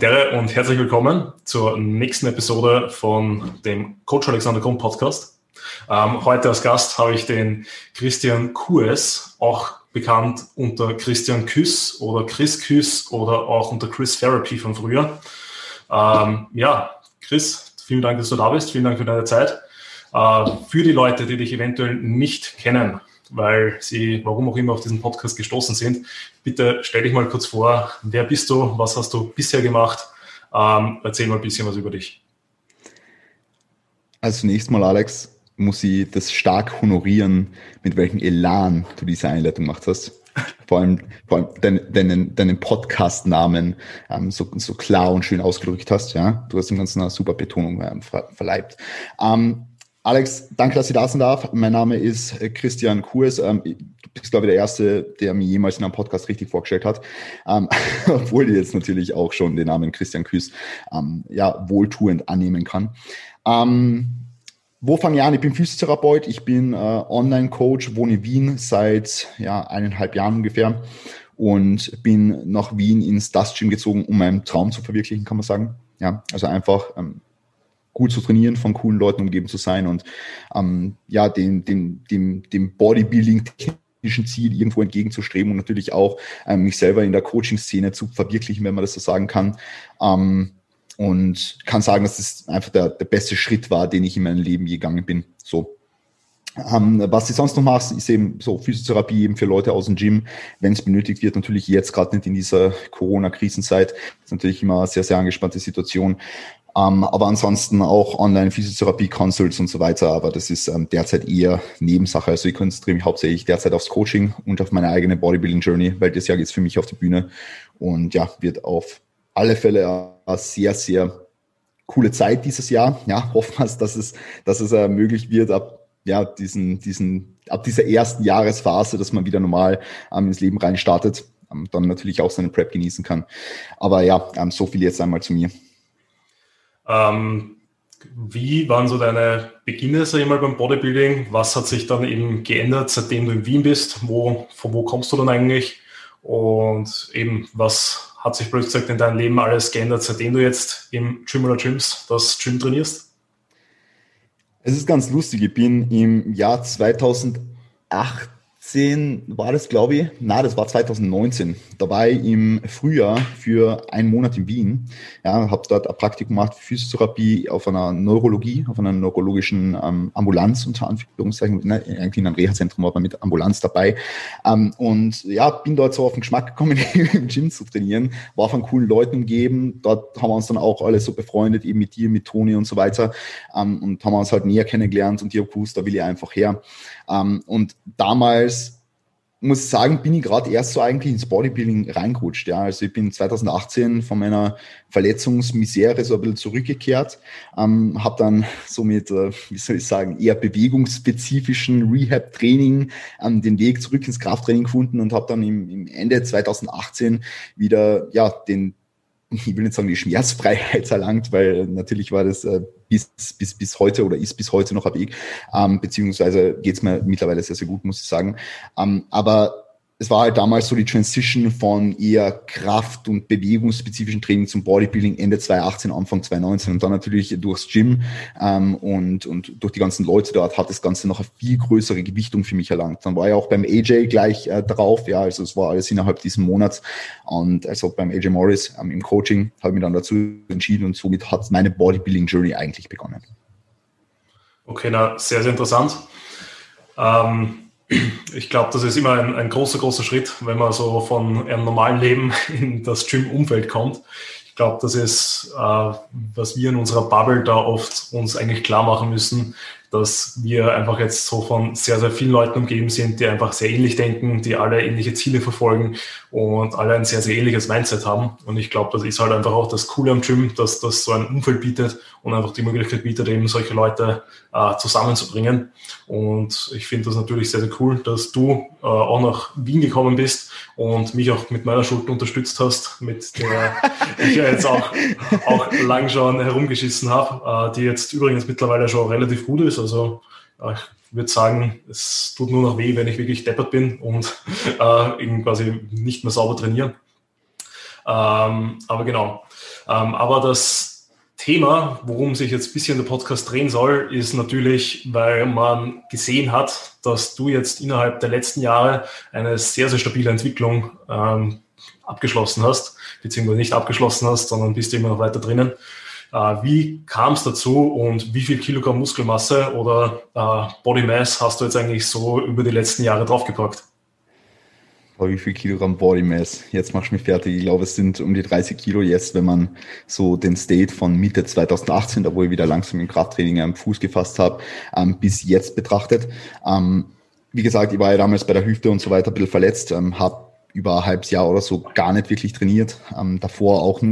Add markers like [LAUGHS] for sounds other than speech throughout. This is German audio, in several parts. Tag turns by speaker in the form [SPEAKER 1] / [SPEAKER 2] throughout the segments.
[SPEAKER 1] Dere und herzlich willkommen zur nächsten Episode von dem Coach Alexander Grund Podcast. Ähm, heute als Gast habe ich den Christian Kues, auch bekannt unter Christian Küss oder Chris Küss oder auch unter Chris Therapy von früher. Ähm, ja, Chris, vielen Dank, dass du da bist. Vielen Dank für deine Zeit. Äh, für die Leute, die dich eventuell nicht kennen, weil sie, warum auch immer, auf diesen Podcast gestoßen sind. Bitte stell dich mal kurz vor, wer bist du, was hast du bisher gemacht? Ähm, erzähl mal ein bisschen was über dich.
[SPEAKER 2] Also zunächst mal, Alex, muss ich das stark honorieren, mit welchem Elan du diese Einleitung gemacht hast. [LAUGHS] Vor allem, vor allem deinen, deinen, deinen Podcast-Namen ähm, so, so klar und schön ausgedrückt hast. Ja, du hast dem Ganzen eine super Betonung ähm, ver, verleibt. Ähm, Alex, danke, dass ich da sein darf. Mein Name ist äh, Christian Kurs. Ähm, du bist, glaube ich, der Erste, der mir jemals in einem Podcast richtig vorgestellt hat. Ähm, [LAUGHS] obwohl ich jetzt natürlich auch schon den Namen Christian Küss ähm, ja, wohltuend annehmen kann. wo fange ich an? Ich bin Physiotherapeut, ich bin äh, Online-Coach, wohne in Wien seit ja, eineinhalb Jahren ungefähr und bin nach Wien ins Dust Gym gezogen, um meinen Traum zu verwirklichen, kann man sagen. Ja, also einfach gut zu trainieren, von coolen Leuten umgeben zu sein und ähm, ja, dem, dem, dem, dem Bodybuilding technischen Ziel irgendwo entgegenzustreben und natürlich auch ähm, mich selber in der Coaching-Szene zu verwirklichen, wenn man das so sagen kann. Ähm, und kann sagen, dass das einfach der, der beste Schritt war, den ich in meinem Leben gegangen bin. So. Ähm, was ich sonst noch mache, ist eben so Physiotherapie eben für Leute aus dem Gym, wenn es benötigt wird. Natürlich jetzt gerade nicht in dieser Corona-Krisenzeit. Ist natürlich immer eine sehr, sehr angespannte Situation. Ähm, aber ansonsten auch Online-Physiotherapie, Consults und so weiter. Aber das ist ähm, derzeit eher Nebensache. Also ich konzentriere mich hauptsächlich derzeit aufs Coaching und auf meine eigene Bodybuilding-Journey, weil das Jahr geht für mich auf die Bühne. Und ja, wird auf alle Fälle eine sehr, sehr coole Zeit dieses Jahr. Ja, hoffen wir, dass es, dass es äh, möglich wird, ab ja, diesen, diesen, ab dieser ersten Jahresphase, dass man wieder normal ähm, ins Leben rein startet, ähm, dann natürlich auch seine Prep genießen kann. Aber ja, ähm, so viel jetzt einmal zu mir.
[SPEAKER 1] Ähm, wie waren so deine Beginne, sag ich mal, beim Bodybuilding? Was hat sich dann eben geändert, seitdem du in Wien bist? Wo, von wo kommst du dann eigentlich? Und eben, was hat sich plötzlich in deinem Leben alles geändert, seitdem du jetzt im Gym oder Gyms das Gym trainierst?
[SPEAKER 2] Es ist ganz lustig. Ich bin im Jahr 2008 2018 war das, glaube ich. Na, das war 2019. Da war ich im Frühjahr für einen Monat in Wien. Ja, habe dort ein Praktikum gemacht für Physiotherapie auf einer Neurologie, auf einer neurologischen ähm, Ambulanz unter Anführungszeichen. Ne, eigentlich in einem Reha-Zentrum war man mit Ambulanz dabei. Ähm, und ja, bin dort so auf den Geschmack gekommen, [LAUGHS] im Gym zu trainieren. War von coolen Leuten umgeben. Dort haben wir uns dann auch alle so befreundet, eben mit dir, mit Toni und so weiter. Ähm, und haben uns halt näher kennengelernt und habe gewusst, da will ich einfach her. Ähm, und damals muss ich sagen, bin ich gerade erst so eigentlich ins Bodybuilding reingerutscht. Ja. Also ich bin 2018 von meiner Verletzungsmisere so ein bisschen zurückgekehrt, ähm, habe dann so mit, äh, wie soll ich sagen, eher bewegungsspezifischen Rehab-Training ähm, den Weg zurück ins Krafttraining gefunden und habe dann im, im Ende 2018 wieder ja den ich will nicht sagen, die Schmerzfreiheit [LAUGHS] erlangt, weil natürlich war das äh, bis, bis, bis heute oder ist bis heute noch ein Weg, ähm, beziehungsweise geht's mir mittlerweile sehr, sehr gut, muss ich sagen. Ähm, aber es war halt damals so die Transition von eher Kraft- und bewegungsspezifischen Training zum Bodybuilding Ende 2018, Anfang 2019 und dann natürlich durchs Gym ähm, und, und durch die ganzen Leute dort hat das Ganze noch eine viel größere Gewichtung für mich erlangt. Dann war ich auch beim AJ gleich äh, drauf, ja, also es war alles innerhalb diesen Monats und also beim AJ Morris ähm, im Coaching habe ich mich dann dazu entschieden und somit hat meine Bodybuilding Journey eigentlich begonnen.
[SPEAKER 1] Okay, na, sehr, sehr interessant. Ähm ich glaube, das ist immer ein, ein, großer, großer Schritt, wenn man so von einem normalen Leben [LAUGHS] in das Gym-Umfeld kommt. Ich glaube, das ist, äh, was wir in unserer Bubble da oft uns eigentlich klar machen müssen, dass wir einfach jetzt so von sehr, sehr vielen Leuten umgeben sind, die einfach sehr ähnlich denken, die alle ähnliche Ziele verfolgen und alle ein sehr, sehr ähnliches Mindset haben. Und ich glaube, das ist halt einfach auch das Coole am Gym, dass das so ein Umfeld bietet und einfach die Möglichkeit bietet, eben solche Leute äh, zusammenzubringen. Und ich finde das natürlich sehr, sehr cool, dass du äh, auch nach Wien gekommen bist und mich auch mit meiner Schuld unterstützt hast, mit der [LAUGHS] ich ja jetzt auch, auch lang schon herumgeschissen habe, äh, die jetzt übrigens mittlerweile schon relativ gut ist. Also ich würde sagen, es tut nur noch weh, wenn ich wirklich deppert bin und äh, quasi nicht mehr sauber trainieren. Ähm, aber genau. Ähm, aber das Thema, worum sich jetzt ein bisschen der Podcast drehen soll, ist natürlich, weil man gesehen hat, dass du jetzt innerhalb der letzten Jahre eine sehr, sehr stabile Entwicklung ähm, abgeschlossen hast, beziehungsweise nicht abgeschlossen hast, sondern bist immer noch weiter drinnen. Äh, wie kam es dazu und wie viel Kilogramm Muskelmasse oder äh, Body Mass hast du jetzt eigentlich so über die letzten Jahre draufgepackt?
[SPEAKER 2] Wie viel Kilogramm Body Mass? Jetzt machst du mich fertig. Ich glaube, es sind um die 30 Kilo jetzt, wenn man so den State von Mitte 2018, da wo ich wieder langsam im Krafttraining am Fuß gefasst habe, ähm, bis jetzt betrachtet. Ähm, wie gesagt, ich war ja damals bei der Hüfte und so weiter ein bisschen verletzt, ähm, habe über ein halbes Jahr oder so gar nicht wirklich trainiert. Ähm, davor auch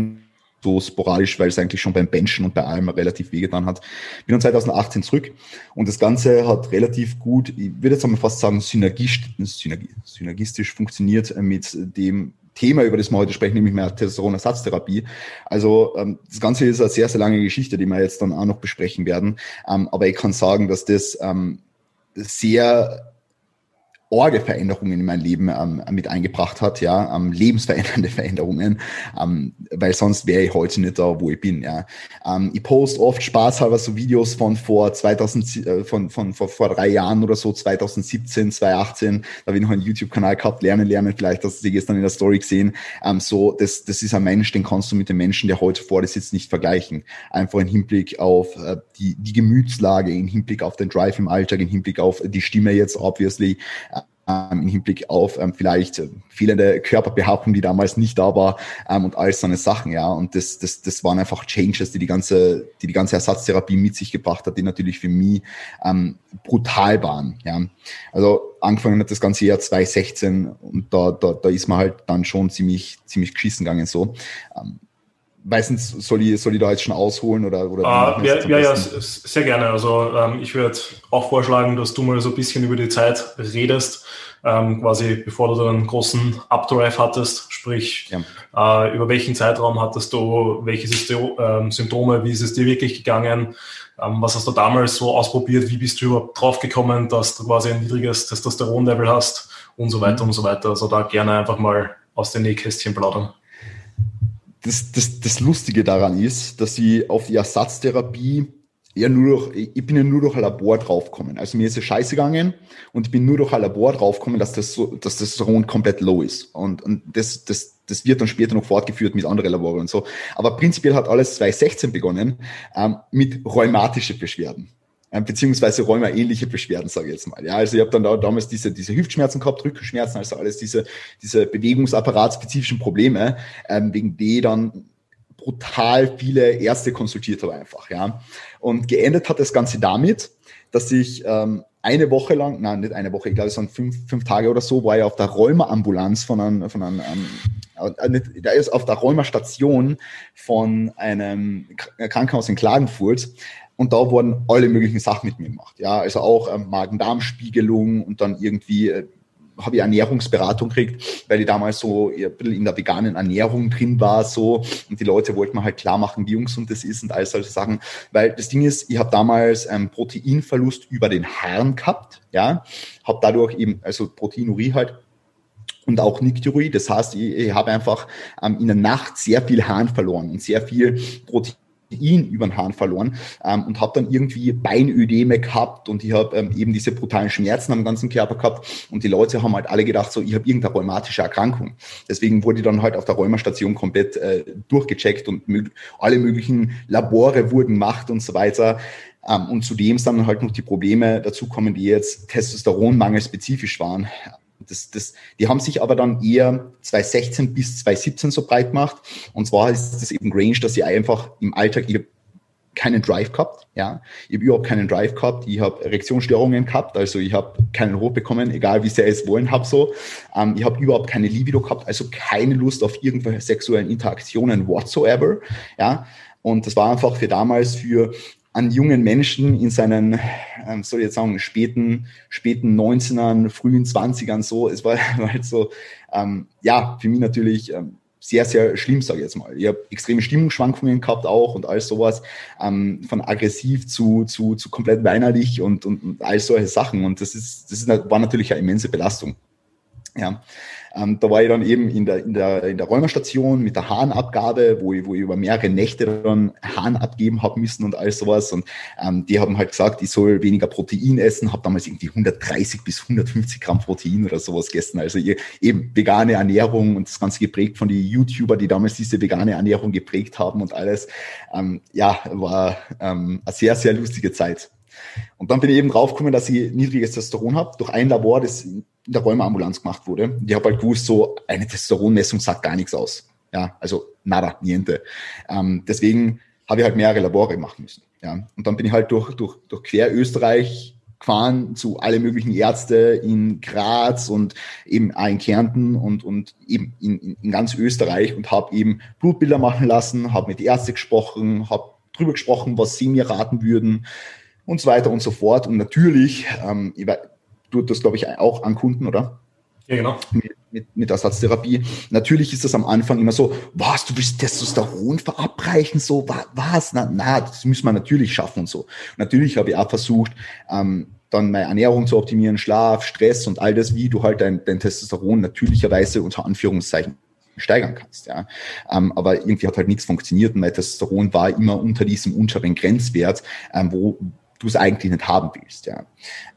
[SPEAKER 2] so sporadisch, weil es eigentlich schon beim Benchen und bei allem relativ wehgetan hat. Bin dann 2018 zurück und das Ganze hat relativ gut, ich würde jetzt einmal fast sagen, synergistisch, synergistisch funktioniert mit dem Thema, über das wir heute sprechen, nämlich mehr Testosteronersatztherapie. Also ähm, das Ganze ist eine sehr, sehr lange Geschichte, die wir jetzt dann auch noch besprechen werden. Ähm, aber ich kann sagen, dass das ähm, sehr Orgeveränderungen in mein Leben ähm, mit eingebracht hat, ja, ähm, lebensverändernde [LAUGHS] Veränderungen, ähm, weil sonst wäre ich heute nicht da, wo ich bin, ja. Ähm, ich post oft spaßhalber so Videos von vor 2000, äh, von, von, von vor drei Jahren oder so, 2017, 2018, da habe ich noch einen YouTube-Kanal gehabt, lernen, lernen, vielleicht hast du die gestern in der Story gesehen, ähm, so, das, das ist ein Mensch, den kannst du mit dem Menschen, der heute vor dir sitzt, nicht vergleichen. Einfach im Hinblick auf äh, die, die Gemütslage, im Hinblick auf den Drive im Alltag, im Hinblick auf die Stimme jetzt, obviously, im Hinblick auf ähm, vielleicht äh, fehlende Körperbehauptung, die damals nicht da war ähm, und all so eine Sachen, ja. Und das, das, das waren einfach Changes, die die ganze, die die ganze Ersatztherapie mit sich gebracht hat, die natürlich für mich ähm, brutal waren, ja. Also angefangen hat das ganze Jahr 2016 und da, da, da ist man halt dann schon ziemlich, ziemlich geschissen gegangen so. Ähm, Meistens soll ich, soll ich da jetzt schon ausholen oder? oder
[SPEAKER 1] uh, ja, ja, ja, sehr gerne. Also ähm, ich würde auch vorschlagen, dass du mal so ein bisschen über die Zeit redest, ähm, quasi bevor du einen großen Updrive hattest, sprich ja. äh, über welchen Zeitraum hattest du, welche ähm, Symptome, wie ist es dir wirklich gegangen, ähm, was hast du damals so ausprobiert, wie bist du überhaupt draufgekommen, dass du quasi ein niedriges Testosteronlevel hast und so weiter mhm. und so weiter. Also da gerne einfach mal aus den Nähkästchen plaudern
[SPEAKER 2] das, das, das Lustige daran ist, dass sie auf die Ersatztherapie eher nur durch, ich bin ja nur durch ein Labor draufgekommen. Also mir ist es scheiße gegangen und ich bin nur durch ein Labor draufgekommen, dass das so, dass das Testosteron komplett low ist. Und, und das, das, das wird dann später noch fortgeführt mit anderen Laboren und so. Aber prinzipiell hat alles 2016 begonnen ähm, mit rheumatischen Beschwerden. Ähm, beziehungsweise Rheuma-ähnliche Beschwerden, sage ich jetzt mal. Ja, also ich habe dann da, damals diese, diese Hüftschmerzen gehabt, Rückenschmerzen, also alles diese, diese Bewegungsapparatsspezifischen Probleme, ähm, wegen die dann brutal viele Ärzte konsultiert habe einfach. Ja. Und geendet hat das Ganze damit, dass ich ähm, eine Woche lang, nein, nicht eine Woche, ich glaube, es waren fünf, fünf Tage oder so, war ich auf der Rheuma-Ambulanz von einem, von einem, ähm, äh, da ist auf der Rheuma-Station von einem Krankenhaus in Klagenfurt und da wurden alle möglichen Sachen mit mir gemacht. Ja, also auch ähm, Magen-Darm-Spiegelung und dann irgendwie äh, habe ich Ernährungsberatung gekriegt, weil ich damals so ein bisschen in der veganen Ernährung drin war, so. Und die Leute wollten mir halt klar machen, wie ungesund das ist und all solche Sachen. Weil das Ding ist, ich habe damals einen Proteinverlust über den Haaren gehabt, ja. Habe dadurch eben, also Proteinurie halt, und auch Nicturie. Das heißt, ich, ich habe einfach ähm, in der Nacht sehr viel Haaren verloren und sehr viel Protein ihn über den Hahn verloren ähm, und habe dann irgendwie Beinödeme gehabt und ich habe ähm, eben diese brutalen Schmerzen am ganzen Körper gehabt und die Leute haben halt alle gedacht, so ich habe irgendeine rheumatische Erkrankung. Deswegen wurde ich dann halt auf der Rheumastation komplett äh, durchgecheckt und mög alle möglichen Labore wurden gemacht und so weiter. Ähm, und zudem sind dann halt noch die Probleme dazu kommen, die jetzt Testosteronmangel spezifisch waren. Das, das, die haben sich aber dann eher 2016 bis 2017 so breit gemacht. Und zwar ist das eben Range, dass sie einfach im Alltag, ich habe keinen Drive gehabt, ja, ich habe überhaupt keinen Drive gehabt, ich habe Erektionsstörungen gehabt, also ich habe keinen Rot bekommen, egal wie sehr ich es wollen habe so, ähm, ich habe überhaupt keine Libido gehabt, also keine Lust auf irgendwelche sexuellen Interaktionen whatsoever, ja, und das war einfach für damals für an jungen Menschen in seinen, ähm, soll ich jetzt sagen, späten, späten 19ern, frühen 20ern so. Es war, war [LAUGHS] halt so, ähm, ja, für mich natürlich ähm, sehr, sehr schlimm, sage ich jetzt mal. Ich habe extreme Stimmungsschwankungen gehabt auch und all sowas, ähm, von aggressiv zu, zu, zu komplett weinerlich und, und, und all solche Sachen. Und das ist, das ist, war natürlich eine immense Belastung. Ja, ähm, da war ich dann eben in der, in der, in der Räumerstation mit der Harnabgabe, wo ich, wo ich über mehrere Nächte dann Hahn abgeben habe müssen und all sowas. Und ähm, die haben halt gesagt, ich soll weniger Protein essen, habe damals irgendwie 130 bis 150 Gramm Protein oder sowas gegessen. Also eben vegane Ernährung und das Ganze geprägt von den YouTuber, die damals diese vegane Ernährung geprägt haben und alles. Ähm, ja, war ähm, eine sehr, sehr lustige Zeit. Und dann bin ich eben draufgekommen, dass ich niedriges Testosteron habe, durch ein Labor, das in der Räumeambulanz gemacht wurde. Ich habe halt gewusst, so eine Testosteronmessung sagt gar nichts aus. Ja, also nada, niente. Ähm, deswegen habe ich halt mehrere Labore machen müssen. Ja, und dann bin ich halt durch, durch, durch quer Österreich gefahren zu alle möglichen Ärzte in Graz und eben auch in Kärnten und, und eben in, in, in ganz Österreich und habe eben Blutbilder machen lassen, habe mit Ärzten gesprochen, habe drüber gesprochen, was sie mir raten würden, und so weiter und so fort. Und natürlich, ähm, du das, glaube ich, auch an Kunden, oder?
[SPEAKER 1] Ja, genau.
[SPEAKER 2] Mit, mit, mit Ersatztherapie. Natürlich ist das am Anfang immer so, was, du willst Testosteron verabreichen, so, was? Na, na, das müssen wir natürlich schaffen und so. Natürlich habe ich auch versucht, ähm, dann meine Ernährung zu optimieren, Schlaf, Stress und all das, wie du halt dein, dein Testosteron natürlicherweise unter Anführungszeichen steigern kannst. Ja. Ähm, aber irgendwie hat halt nichts funktioniert und mein Testosteron war immer unter diesem unteren Grenzwert, ähm, wo, du es eigentlich nicht haben willst. Ja.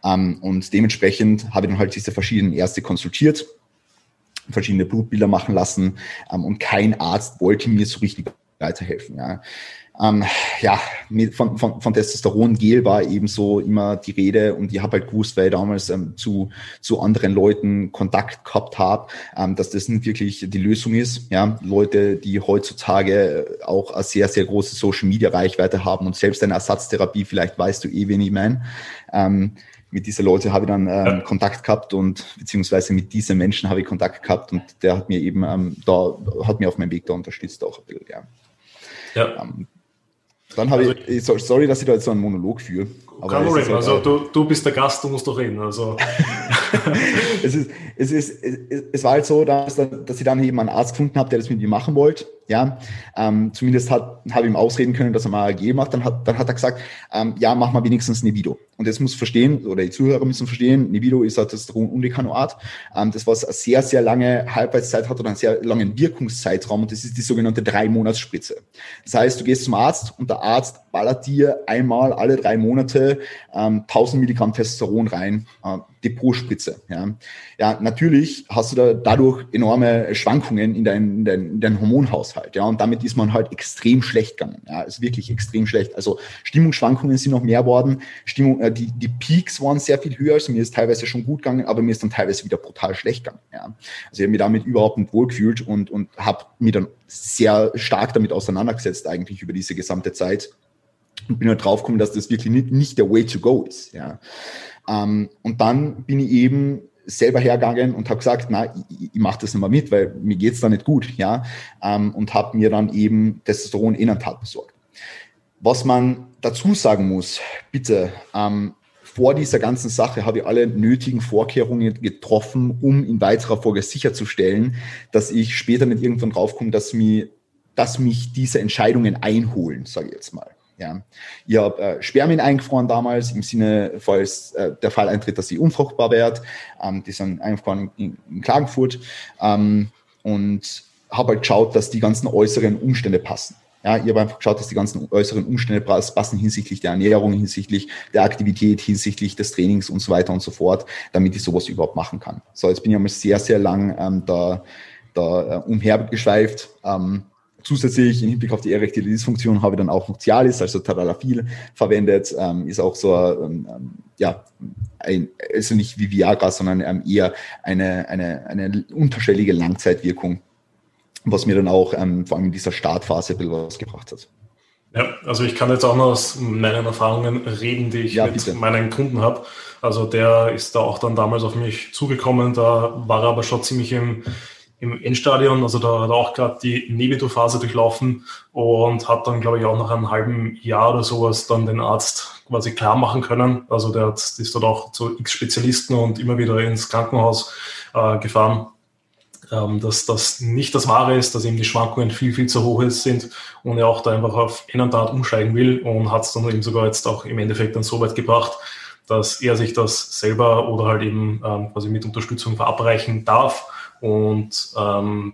[SPEAKER 2] Ähm, und dementsprechend habe ich dann halt diese verschiedenen Ärzte konsultiert, verschiedene Blutbilder machen lassen ähm, und kein Arzt wollte mir so richtig weiterhelfen. Ja. Ähm, ja, von, von, von Testosteron-Gel war eben so immer die Rede und ich habe halt gewusst, weil ich damals ähm, zu, zu anderen Leuten Kontakt gehabt habe, ähm, dass das nicht wirklich die Lösung ist. Ja, Leute, die heutzutage auch eine sehr, sehr große Social-Media-Reichweite haben und selbst eine Ersatztherapie, vielleicht weißt du eh, wen ich meine. Ähm, mit diesen Leuten habe ich dann ähm, Kontakt gehabt und beziehungsweise mit diesen Menschen habe ich Kontakt gehabt und der hat mir eben ähm, da, hat mir auf meinem Weg da unterstützt auch ein bisschen, ja. ja. Ähm, dann habe also, ich, sorry, dass ich da jetzt so einen Monolog führe.
[SPEAKER 1] Kein Problem, halt, also du, du bist der Gast, du musst doch reden. Also. [LAUGHS]
[SPEAKER 2] es, ist, es, ist, es, es war halt so, dass, dass ich dann eben einen Arzt gefunden habe, der das mit mir machen wollte. Ja, ähm, zumindest hat, habe ich ihm ausreden können, dass er mal AG macht. Dann hat, dann hat er gesagt, ähm, ja, mach mal wenigstens Nevido. Und jetzt muss verstehen, oder die Zuhörer müssen verstehen, Nevido ist halt das Undecanoat. Ähm, das was eine sehr, sehr lange Halbwertszeit hat oder einen sehr langen Wirkungszeitraum und das ist die sogenannte Drei-Monats-Spritze. Das heißt, du gehst zum Arzt und der Arzt ballert dir einmal alle drei Monate ähm, 1000 Milligramm Testosteron rein, äh, Depotspritze. Ja. ja, natürlich hast du da dadurch enorme Schwankungen in deinem in dein, in dein Hormonhaushalt. Ja, und damit ist man halt extrem schlecht gegangen. Ja, ist wirklich extrem schlecht. Also Stimmungsschwankungen sind noch mehr worden. Stimmung, äh, die, die Peaks waren sehr viel höher. Also mir ist teilweise schon gut gegangen, aber mir ist dann teilweise wieder brutal schlecht gegangen. Ja. Also ich habe mich damit überhaupt nicht wohlgefühlt und, und habe mich dann sehr stark damit auseinandergesetzt eigentlich über diese gesamte Zeit und bin halt draufgekommen, dass das wirklich nicht, nicht der Way to go ist. Ja. Ähm, und dann bin ich eben selber hergegangen und habe gesagt, na, ich, ich mache das nicht mehr mit, weil mir geht's da nicht gut, ja, ähm, und habe mir dann eben Testosteron Inantat besorgt. Was man dazu sagen muss, bitte, ähm, vor dieser ganzen Sache habe ich alle nötigen Vorkehrungen getroffen, um in weiterer Folge sicherzustellen, dass ich später nicht irgendwann draufkomme, dass mich, dass mich diese Entscheidungen einholen, sage ich jetzt mal. Ja. Ich habe äh, Spermien eingefroren damals, im Sinne, falls äh, der Fall eintritt, dass sie unfruchtbar wird. Ähm, die sind eingefroren in, in Klagenfurt. Ähm, und habe halt geschaut, dass die ganzen äußeren Umstände passen. Ja, ich habe einfach geschaut, dass die ganzen äußeren Umstände passen hinsichtlich der Ernährung, hinsichtlich der Aktivität, hinsichtlich des Trainings und so weiter und so fort, damit ich sowas überhaupt machen kann. So, jetzt bin ich einmal sehr, sehr lang ähm, da, da äh, umhergeschweift. Ähm, Zusätzlich im Hinblick auf die erektile Dysfunktion habe ich dann auch noch Cialis, also Tadalafil verwendet, ähm, ist auch so, ähm, ähm, ja, ein, also nicht wie Viagra, sondern ähm, eher eine, eine, eine unterschwellige Langzeitwirkung, was mir dann auch ähm, vor allem in dieser Startphase ein bisschen was gebracht hat.
[SPEAKER 1] Ja, also ich kann jetzt auch noch aus meinen Erfahrungen reden, die ich ja, mit bitte. meinen Kunden habe. Also der ist da auch dann damals auf mich zugekommen, da war er aber schon ziemlich im im Endstadion. Also da hat er auch gerade die Nebido-Phase durchlaufen und hat dann, glaube ich, auch nach einem halben Jahr oder sowas dann den Arzt quasi klar machen können. Also der hat, ist dort auch zu X-Spezialisten und immer wieder ins Krankenhaus äh, gefahren, ähm, dass das nicht das Wahre ist, dass eben die Schwankungen viel, viel zu hoch sind und er auch da einfach auf Enantat umsteigen will und hat es dann eben sogar jetzt auch im Endeffekt dann so weit gebracht, dass er sich das selber oder halt eben ähm, quasi mit Unterstützung verabreichen darf und ähm,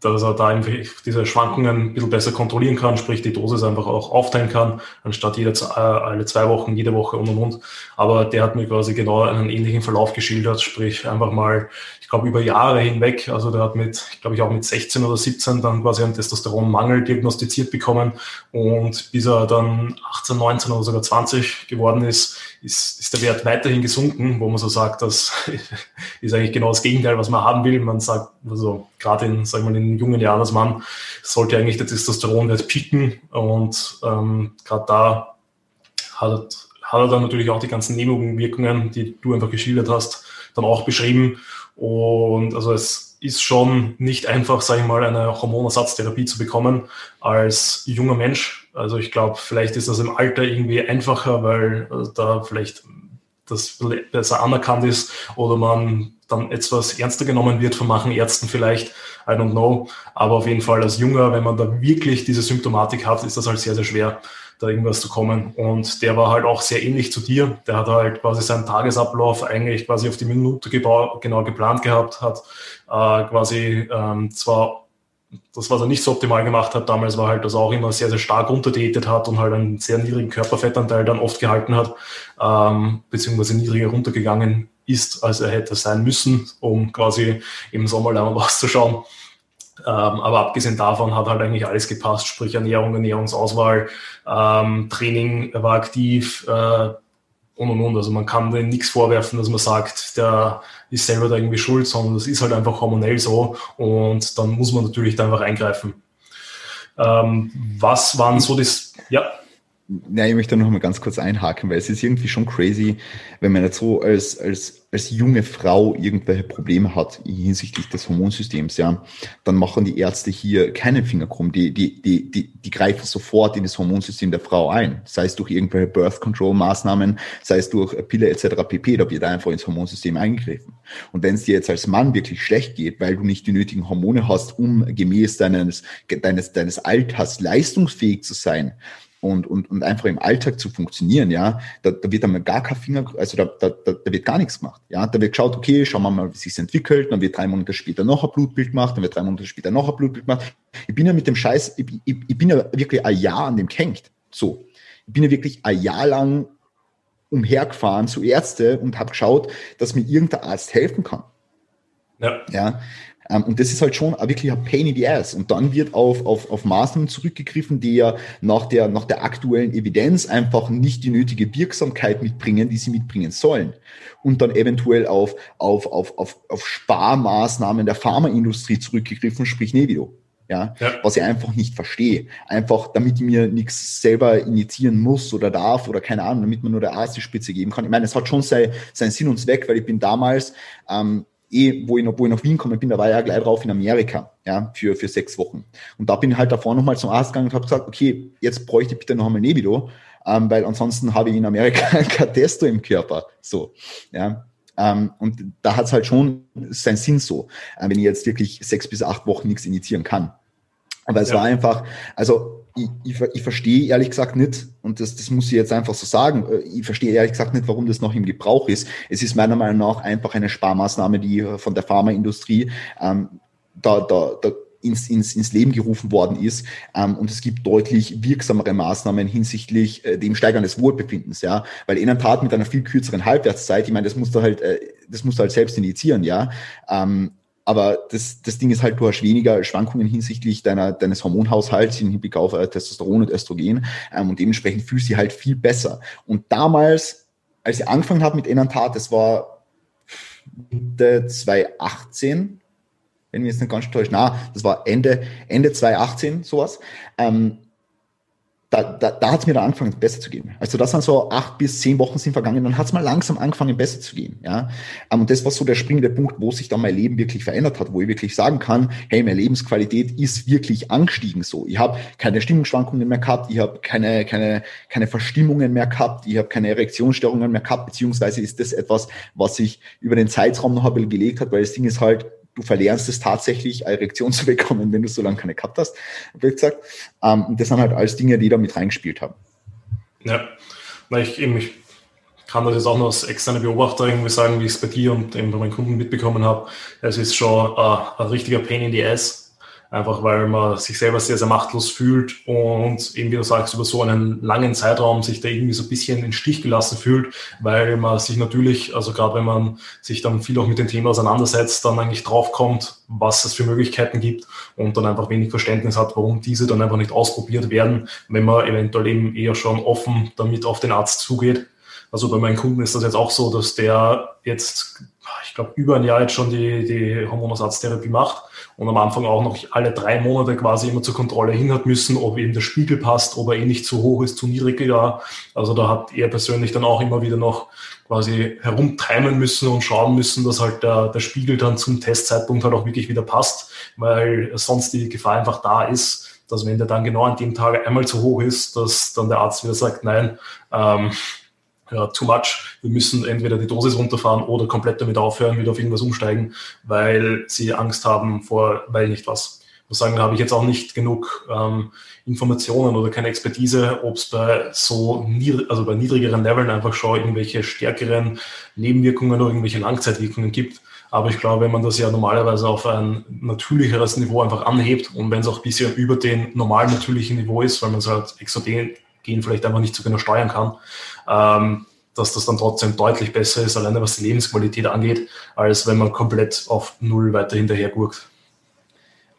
[SPEAKER 1] dass er da einfach diese Schwankungen ein bisschen besser kontrollieren kann, sprich die Dosis einfach auch aufteilen kann, anstatt jede, äh, alle zwei Wochen, jede Woche und und und. Aber der hat mir quasi genau einen ähnlichen Verlauf geschildert, sprich einfach mal, glaube über Jahre hinweg, also der hat mit, glaube ich auch mit 16 oder 17 dann quasi einen Testosteronmangel diagnostiziert bekommen und bis er dann 18, 19 oder sogar 20 geworden ist, ist, ist der Wert weiterhin gesunken, wo man so sagt, das [LAUGHS] ist eigentlich genau das Gegenteil, was man haben will. Man sagt, also gerade in, sagen wir in jungen Jahren als Mann sollte eigentlich der Testosteronwert pieken und ähm, gerade da hat, hat er dann natürlich auch die ganzen Nebenwirkungen, die du einfach geschildert hast, dann auch beschrieben. Und also es ist schon nicht einfach, sage ich mal, eine Hormonersatztherapie zu bekommen als junger Mensch, also ich glaube, vielleicht ist das im Alter irgendwie einfacher, weil äh, da vielleicht das besser anerkannt ist oder man dann etwas ernster genommen wird von manchen Ärzten vielleicht, I don't know. Aber auf jeden Fall als Junger, wenn man da wirklich diese Symptomatik hat, ist das halt sehr, sehr schwer, da irgendwas zu kommen. Und der war halt auch sehr ähnlich zu dir. Der hat halt quasi seinen Tagesablauf eigentlich quasi auf die Minute genau geplant gehabt, hat äh, quasi ähm, zwar das, was er nicht so optimal gemacht hat damals, war halt, dass er auch immer sehr, sehr stark unterdiätet hat und halt einen sehr niedrigen Körperfettanteil dann oft gehalten hat, ähm, beziehungsweise niedriger runtergegangen ist, als er hätte sein müssen, um quasi im Sommer lang [LAUGHS] auszuschauen. Ähm, aber abgesehen davon hat halt eigentlich alles gepasst, sprich Ernährung, Ernährungsauswahl, ähm, Training, war aktiv, äh, und und und. Also man kann denen nichts vorwerfen, dass man sagt, der ist selber da irgendwie schuld, sondern das ist halt einfach hormonell so und dann muss man natürlich da einfach eingreifen. Ähm, was waren so das, ja?
[SPEAKER 2] Ja, ich möchte noch mal ganz kurz einhaken, weil es ist irgendwie schon crazy, wenn man jetzt so als, als, als junge Frau irgendwelche Probleme hat hinsichtlich des Hormonsystems, ja, dann machen die Ärzte hier keinen Finger krumm. Die, die, die, die, die greifen sofort in das Hormonsystem der Frau ein. Sei es durch irgendwelche Birth Control Maßnahmen, sei es durch Pille etc. pp. Da wird einfach ins Hormonsystem eingegriffen. Und wenn es dir jetzt als Mann wirklich schlecht geht, weil du nicht die nötigen Hormone hast, um gemäß deines, deines, deines Alters leistungsfähig zu sein, und, und, und einfach im Alltag zu funktionieren, ja, da, da wird einmal gar kein Finger, also da, da, da wird gar nichts gemacht, ja, da wird geschaut, okay, schauen wir mal, wie sich entwickelt, dann wird drei Monate später noch ein Blutbild gemacht, dann wird drei Monate später noch ein Blutbild gemacht. Ich bin ja mit dem Scheiß, ich, ich, ich bin ja wirklich ein Jahr an dem gehängt, so. Ich bin ja wirklich ein Jahr lang umhergefahren zu Ärzte und habe geschaut, dass mir irgendein Arzt helfen kann. Ja. ja. Ähm, und das ist halt schon wirklich ein Pain in the Ass. Und dann wird auf, auf, auf Maßnahmen zurückgegriffen, die ja nach der, nach der aktuellen Evidenz einfach nicht die nötige Wirksamkeit mitbringen, die sie mitbringen sollen. Und dann eventuell auf, auf, auf, auf, auf Sparmaßnahmen der Pharmaindustrie zurückgegriffen, sprich Nevido. Ja, ja, was ich einfach nicht verstehe. Einfach, damit ich mir nichts selber initiieren muss oder darf oder keine Ahnung, damit man nur der Arzt die Spitze geben kann. Ich meine, es hat schon sein, sein Sinn und Zweck, weil ich bin damals ähm, eh, wo ich, noch, wo ich nach Wien gekommen bin, da war ich ja gleich drauf in Amerika, ja, für, für sechs Wochen. Und da bin ich halt davor nochmal zum Arzt gegangen und habe gesagt, okay, jetzt bräuchte ich bitte noch einmal Nebido, ähm, weil ansonsten habe ich in Amerika [LAUGHS] kein Testo im Körper. So, ja. Ähm, und da hat es halt schon seinen Sinn so, äh, wenn ich jetzt wirklich sechs bis acht Wochen nichts initiieren kann. Aber es ja. war einfach, also ich, ich, ich verstehe ehrlich gesagt nicht, und das, das muss ich jetzt einfach so sagen, äh, ich verstehe ehrlich gesagt nicht, warum das noch im Gebrauch ist. Es ist meiner Meinung nach einfach eine Sparmaßnahme, die von der Pharmaindustrie ähm, da, da, da ins, ins, ins Leben gerufen worden ist. Ähm, und es gibt deutlich wirksamere Maßnahmen hinsichtlich äh, dem Steigern des Wohlbefindens, ja. Weil in der Tat mit einer viel kürzeren Halbwertszeit, ich meine, das musst du halt, äh, das musst du halt selbst initiieren, ja. Ähm, aber das, das Ding ist halt, du hast weniger Schwankungen hinsichtlich deiner, deines Hormonhaushalts im Hinblick auf äh, Testosteron und Östrogen ähm, und dementsprechend fühlst du dich halt viel besser. Und damals, als ich angefangen habe mit Enantat, das war Mitte 2018, wenn mich jetzt nicht ganz täuscht, na, das war Ende, Ende 2018 sowas, ähm, da, da, da hat es mir dann angefangen, besser zu gehen. Also das sind so acht bis zehn Wochen sind vergangen, dann hat es mal langsam angefangen, besser zu gehen. Ja? Ähm, und das war so der springende Punkt, wo sich dann mein Leben wirklich verändert hat, wo ich wirklich sagen kann, hey, meine Lebensqualität ist wirklich angestiegen so. Ich habe keine Stimmungsschwankungen mehr gehabt, ich habe keine, keine, keine Verstimmungen mehr gehabt, ich habe keine Erektionsstörungen mehr gehabt, beziehungsweise ist das etwas, was sich über den Zeitraum noch ein bisschen gelegt hat, weil das Ding ist halt, du verlernst es tatsächlich, Erektion zu [LAUGHS] bekommen, wenn du so lange keine gehabt hast, wie gesagt. Ähm, das sind halt alles Dinge, die da mit reingespielt haben.
[SPEAKER 1] Ja, na, ich, eben, ich kann das jetzt auch noch als externe Beobachter irgendwie sagen, wie ich es bei dir und eben bei meinen Kunden mitbekommen habe. Es ist schon äh, ein richtiger Pain in the Ass einfach weil man sich selber sehr, sehr machtlos fühlt und eben, wie du sagst, über so einen langen Zeitraum sich da irgendwie so ein bisschen in den Stich gelassen fühlt, weil man sich natürlich, also gerade wenn man sich dann viel auch mit dem Thema auseinandersetzt, dann eigentlich draufkommt, was es für Möglichkeiten gibt und dann einfach wenig Verständnis hat, warum diese dann einfach nicht ausprobiert werden, wenn man eventuell eben eher schon offen damit auf den Arzt zugeht. Also bei meinen Kunden ist das jetzt auch so, dass der jetzt, ich glaube, über ein Jahr jetzt schon die, die Hormonersatztherapie macht und am Anfang auch noch alle drei Monate quasi immer zur Kontrolle hin hat müssen, ob eben der Spiegel passt, ob er eh nicht zu hoch ist, zu niedrig ja. Also da hat er persönlich dann auch immer wieder noch quasi herumtimen müssen und schauen müssen, dass halt der, der Spiegel dann zum Testzeitpunkt halt auch wirklich wieder passt, weil sonst die Gefahr einfach da ist, dass wenn der dann genau an dem Tag einmal zu hoch ist, dass dann der Arzt wieder sagt, nein, ähm, ja, too much. Wir müssen entweder die Dosis runterfahren oder komplett damit aufhören, wieder auf irgendwas umsteigen, weil sie Angst haben vor, weil nicht was. Ich muss sagen, da habe ich jetzt auch nicht genug ähm, Informationen oder keine Expertise, ob es bei so also bei niedrigeren Leveln einfach schon irgendwelche stärkeren Nebenwirkungen oder irgendwelche Langzeitwirkungen gibt. Aber ich glaube, wenn man das ja normalerweise auf ein natürlicheres Niveau einfach anhebt und wenn es auch ein bisschen über den normalen natürlichen Niveau ist, weil man es halt exogen vielleicht einfach nicht so genau steuern kann, ähm, dass das dann trotzdem deutlich besser ist, alleine was die Lebensqualität angeht, als wenn man komplett auf Null weiter hinterher gurkt.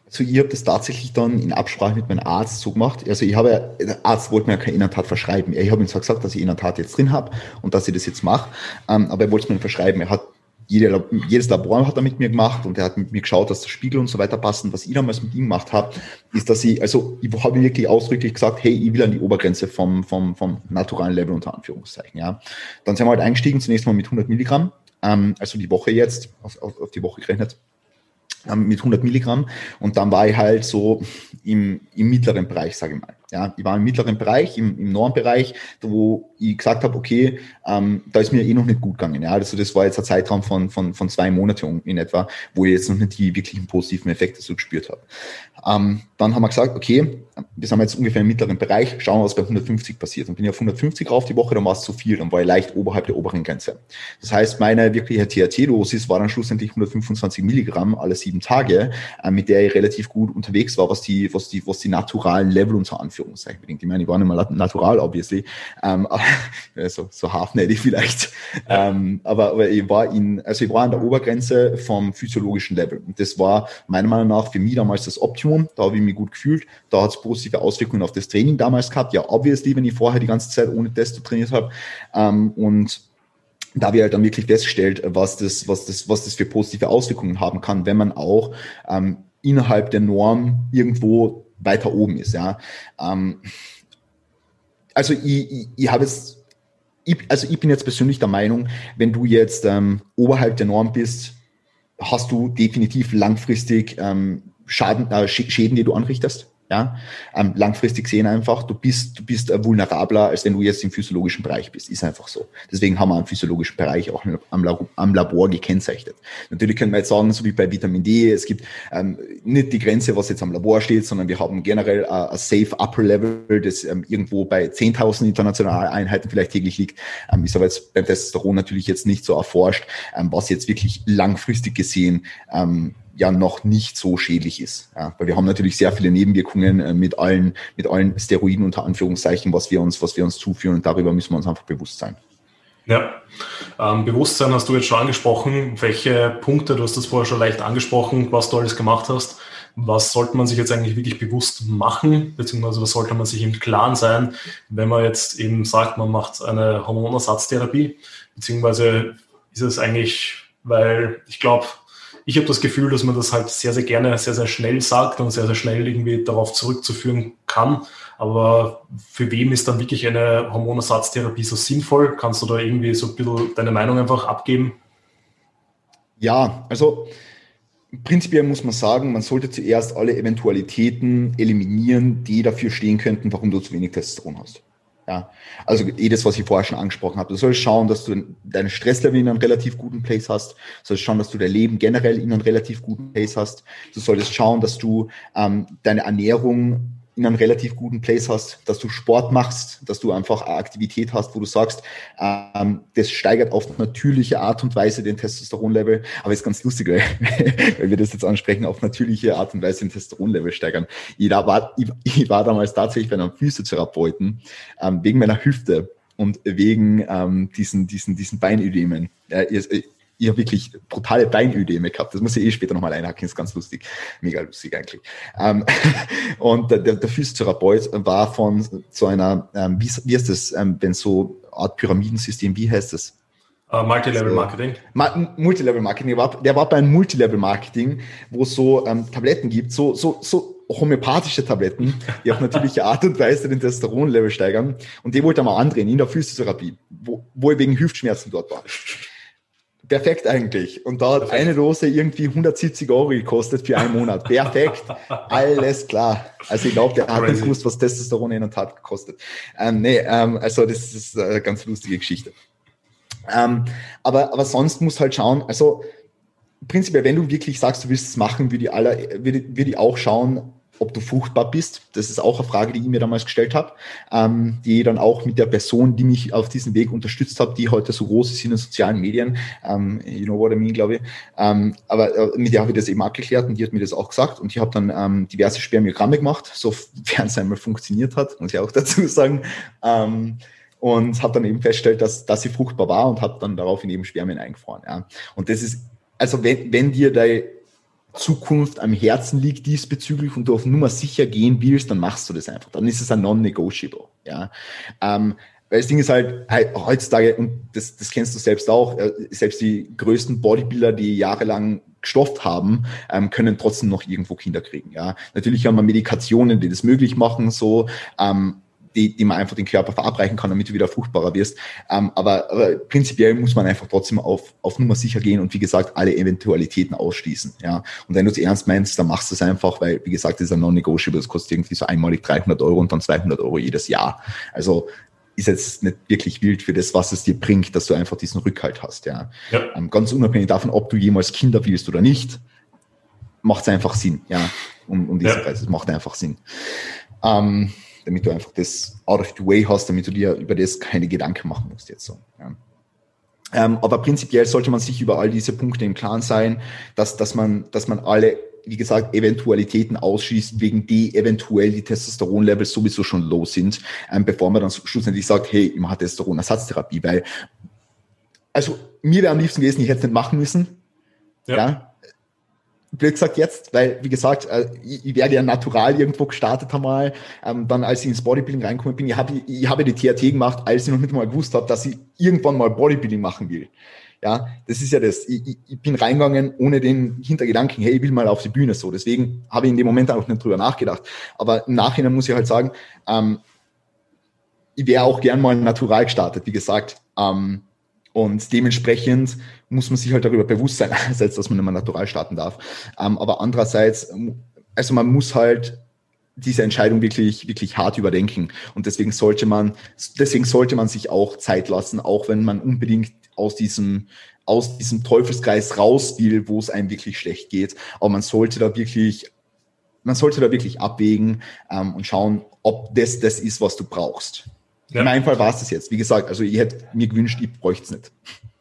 [SPEAKER 2] Also ich habe das tatsächlich dann in Absprache mit meinem Arzt so gemacht. Also ich habe, der Arzt wollte mir ja keine Innertat verschreiben. Ich habe ihm zwar gesagt, dass ich Innertat jetzt drin habe und dass ich das jetzt mache, ähm, aber er wollte es mir verschreiben. Er hat jede, jedes Labor hat er mit mir gemacht und er hat mit mir geschaut, dass der Spiegel und so weiter passen. Was ich damals mit ihm gemacht habe, ist, dass ich, also ich habe wirklich ausdrücklich gesagt, hey, ich will an die Obergrenze vom, vom, vom naturalen Level unter Anführungszeichen. Ja. Dann sind wir halt eingestiegen, zunächst mal mit 100 Milligramm, ähm, also die Woche jetzt, auf, auf, auf die Woche gerechnet, ähm, mit 100 Milligramm und dann war ich halt so im, im mittleren Bereich, sage ich mal. Ja, ich war im mittleren Bereich, im, im Normbereich, wo ich gesagt habe, okay, ähm, da ist mir eh noch nicht gut gegangen. Ja, also das war jetzt ein Zeitraum von, von, von zwei Monaten in etwa, wo ich jetzt noch nicht die wirklichen positiven Effekte so gespürt habe. Ähm, dann haben wir gesagt, okay, wir sind jetzt ungefähr im mittleren Bereich, schauen wir, was bei 150 passiert. Dann bin ich auf 150 rauf die Woche, dann war es zu viel, dann war ich leicht oberhalb der oberen Grenze. Das heißt, meine wirkliche THC-Dosis war dann schlussendlich 125 Milligramm alle sieben Tage, äh, mit der ich relativ gut unterwegs war, was die, was die, was die naturalen Level unter Anführungszeichen Anführungszeichen bedingt. Ich meine, ich war nicht mal natural, obviously. Ähm, [LAUGHS] so, so half-netty vielleicht. Ähm, aber, aber ich war in, also ich war an der Obergrenze vom physiologischen Level. Und das war meiner Meinung nach für mich damals das Optimum. Da habe ich mich gut gefühlt. Da hat es positive Auswirkungen auf das Training damals gehabt. Ja, obviously, wenn ich vorher die ganze Zeit ohne Test trainiert habe. Ähm, und da wir halt dann wirklich festgestellt, was das, was das, was das für positive Auswirkungen haben kann, wenn man auch ähm, innerhalb der Norm irgendwo weiter oben ist. Ja. Ähm, also ich, ich, ich habe jetzt, ich, also ich bin jetzt persönlich der Meinung, wenn du jetzt ähm, oberhalb der Norm bist, hast du definitiv langfristig ähm, Schaden, äh, Schäden, die du anrichtest. Ja, ähm, langfristig sehen einfach, du bist, du bist äh, vulnerabler, als wenn du jetzt im physiologischen Bereich bist. Ist einfach so. Deswegen haben wir einen physiologischen Bereich auch am, Labor, am Labor gekennzeichnet. Natürlich können wir jetzt sagen, so wie bei Vitamin D, es gibt ähm, nicht die Grenze, was jetzt am Labor steht, sondern wir haben generell äh, ein safe upper level, das ähm, irgendwo bei 10.000 internationalen Einheiten vielleicht täglich liegt. Ähm, ist aber jetzt beim Testosteron natürlich jetzt nicht so erforscht, ähm, was jetzt wirklich langfristig gesehen ähm, ja noch nicht so schädlich ist. Ja, weil wir haben natürlich sehr viele Nebenwirkungen äh, mit allen, mit allen Steroiden unter Anführungszeichen, was wir uns, was wir uns zuführen und darüber müssen wir uns einfach bewusst sein.
[SPEAKER 1] Ja, ähm, Bewusstsein hast du jetzt schon angesprochen. Welche Punkte, du hast das vorher schon leicht angesprochen, was du alles gemacht hast. Was sollte man sich jetzt eigentlich wirklich bewusst machen, beziehungsweise was sollte man sich im Klaren sein, wenn man jetzt eben sagt, man macht eine Hormonersatztherapie, beziehungsweise ist es eigentlich, weil ich glaube, ich habe das Gefühl, dass man das halt sehr, sehr gerne, sehr, sehr schnell sagt und sehr, sehr schnell irgendwie darauf zurückzuführen kann. Aber für wem ist dann wirklich eine Hormonersatztherapie so sinnvoll? Kannst du da irgendwie so ein bisschen deine Meinung einfach abgeben?
[SPEAKER 2] Ja, also prinzipiell muss man sagen, man sollte zuerst alle Eventualitäten eliminieren, die dafür stehen könnten, warum du zu wenig Testosteron hast. Ja, also eh das, was ich vorher schon angesprochen habe. Du sollst schauen, dass du deinen Stresslevel in einem relativ guten Place hast. Du solltest schauen, dass du dein Leben generell in einem relativ guten Place hast. Du solltest schauen, dass du ähm, deine Ernährung in einem relativ guten Place hast, dass du Sport machst, dass du einfach eine Aktivität hast, wo du sagst, ähm, das steigert auf natürliche Art und Weise den Testosteronlevel. Aber ist ganz lustig, weil, [LAUGHS] weil wir das jetzt ansprechen, auf natürliche Art und Weise den Testosteronlevel steigern. Ich war, ich, ich war damals tatsächlich bei einem Physiotherapeuten ähm, wegen meiner Hüfte und wegen ähm, diesen, diesen, diesen Beinödemen. Ja, ich habe wirklich brutale Beinödeme gehabt. Das muss ich eh später nochmal einhaken, ist ganz lustig. Mega lustig eigentlich. Ähm, [LAUGHS] und der, der Physiotherapeut war von so einer, ähm, wie, wie heißt das, ähm, wenn so Art Pyramidensystem, wie heißt das?
[SPEAKER 1] Uh, Multilevel Marketing.
[SPEAKER 2] Ma Multilevel Marketing. Der war, der war bei einem Multilevel Marketing, wo es so ähm, Tabletten gibt, so, so, so homöopathische Tabletten, die auf natürliche Art und Weise den Testosteronlevel steigern. Und die wollte er mal andrehen in der Physiotherapie, wo, wo er wegen Hüftschmerzen dort war. Perfekt eigentlich. Und da hat Perfekt. eine Dose irgendwie 170 Euro gekostet für einen Monat. Perfekt. [LAUGHS] Alles klar. Also ich glaube, der hat nicht gewusst, was Testosteron in der Tat gekostet. Ähm, nee, ähm, also das ist eine ganz lustige Geschichte. Ähm, aber, aber sonst muss halt schauen, also prinzipiell, wenn du wirklich sagst, du willst es machen, würde ich, aller, würde, würde ich auch schauen, ob du fruchtbar bist. Das ist auch eine Frage, die ich mir damals gestellt habe, ähm, die dann auch mit der Person, die mich auf diesem Weg unterstützt hat, die heute so groß ist in den sozialen Medien, ähm, you know what I mean, glaube ich. Ähm, aber äh, mit der habe ich das eben abgeklärt und die hat mir das auch gesagt und ich habe dann ähm, diverse Spermiogramme gemacht, [LAUGHS] sofern es einmal funktioniert hat, muss ich auch dazu sagen. Ähm, und habe dann eben festgestellt, dass, dass sie fruchtbar war und habe dann daraufhin eben Spermien eingefroren. Ja. Und das ist, also wenn, wenn dir dein Zukunft am Herzen liegt diesbezüglich und du auf Nummer sicher gehen willst, dann machst du das einfach. Dann ist es ein non-negotiable. Ja. Ähm, weil das Ding ist halt, heutzutage, und das, das kennst du selbst auch, äh, selbst die größten Bodybuilder, die jahrelang gestofft haben, ähm, können trotzdem noch irgendwo Kinder kriegen. Ja. Natürlich haben wir Medikationen, die das möglich machen, so, ähm, die, die man einfach den Körper verabreichen kann, damit du wieder fruchtbarer wirst. Ähm, aber, aber prinzipiell muss man einfach trotzdem auf, auf Nummer sicher gehen und wie gesagt, alle Eventualitäten ausschließen. Ja. Und wenn du es ernst meinst, dann machst du es einfach, weil, wie gesagt, das ist ein non-negotiable, das kostet irgendwie so einmalig 300 Euro und dann 200 Euro jedes Jahr. Also ist jetzt nicht wirklich wild für das, was es dir bringt, dass du einfach diesen Rückhalt hast. Ja. ja. Ähm, ganz unabhängig davon, ob du jemals Kinder willst oder nicht, macht es einfach Sinn. Ja, um, um diese ja. Preise. Es macht einfach Sinn. Ähm, damit du einfach das out of the way hast, damit du dir über das keine Gedanken machen musst jetzt so. Ja. Ähm, aber prinzipiell sollte man sich über all diese Punkte im Klaren sein, dass, dass, man, dass man alle, wie gesagt, Eventualitäten ausschließt, wegen die eventuell die Testosteronlevels sowieso schon low sind, ähm, bevor man dann schlussendlich sagt, hey, ich mache Testosteronersatztherapie, weil, also mir wäre am liebsten gewesen, ich hätte es nicht machen müssen. Ja. ja blöd gesagt jetzt, weil, wie gesagt, äh, ich, ich werde ja natural irgendwo gestartet einmal, ähm, dann als ich ins Bodybuilding reingekommen bin, ich habe ich habe die TRT gemacht, als ich noch nicht mal gewusst habe, dass ich irgendwann mal Bodybuilding machen will. Ja, das ist ja das. Ich, ich bin reingegangen ohne den Hintergedanken, hey, ich will mal auf die Bühne so. Deswegen habe ich in dem Moment auch nicht drüber nachgedacht. Aber im Nachhinein muss ich halt sagen, ähm, ich wäre auch gern mal natural gestartet, wie gesagt. Ähm, und dementsprechend muss man sich halt darüber bewusst sein, [LAUGHS] einerseits, dass man immer natural starten darf, ähm, aber andererseits, also man muss halt diese Entscheidung wirklich, wirklich hart überdenken. Und deswegen sollte man, deswegen sollte man sich auch Zeit lassen, auch wenn man unbedingt aus diesem, aus diesem Teufelskreis raus will, wo es einem wirklich schlecht geht. Aber man sollte da wirklich, man sollte da wirklich abwägen ähm, und schauen, ob das das ist, was du brauchst. Ja. In meinem Fall war es das jetzt. Wie gesagt, also ich hätte mir gewünscht, ich bräuchte es nicht.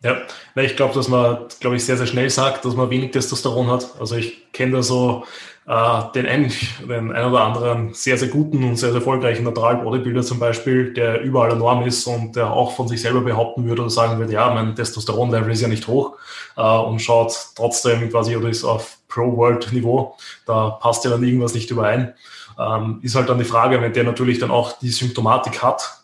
[SPEAKER 1] Ja, ich glaube, dass man, glaube ich, sehr, sehr schnell sagt, dass man wenig Testosteron hat. Also ich kenne da so äh, den, einen, den ein oder anderen sehr, sehr guten und sehr, sehr erfolgreichen Natural Bodybuilder zum Beispiel, der überall enorm ist und der auch von sich selber behaupten würde oder sagen würde, ja, mein Testosteron-Level ist ja nicht hoch äh, und schaut trotzdem quasi oder ist auf Pro-World-Niveau. Da passt ja dann irgendwas nicht überein. Ähm, ist halt dann die Frage, wenn der natürlich dann auch die Symptomatik hat,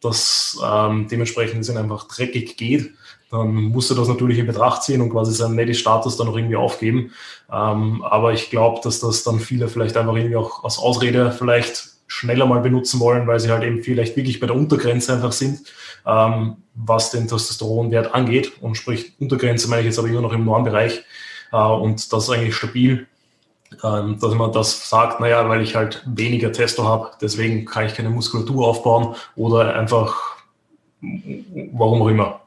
[SPEAKER 1] dass ähm, dementsprechend es einfach dreckig geht, dann muss er das natürlich in Betracht ziehen und quasi seinen Netty-Status dann noch irgendwie aufgeben. Ähm, aber ich glaube, dass das dann viele vielleicht einfach irgendwie auch als Ausrede vielleicht schneller mal benutzen wollen, weil sie halt eben vielleicht wirklich bei der Untergrenze einfach sind, ähm, was den Testosteronwert angeht. Und sprich, Untergrenze meine ich jetzt aber immer noch im Normbereich. Äh, und das ist eigentlich stabil dass man das sagt, naja, weil ich halt weniger Testo habe, deswegen kann ich keine Muskulatur aufbauen oder einfach warum auch immer.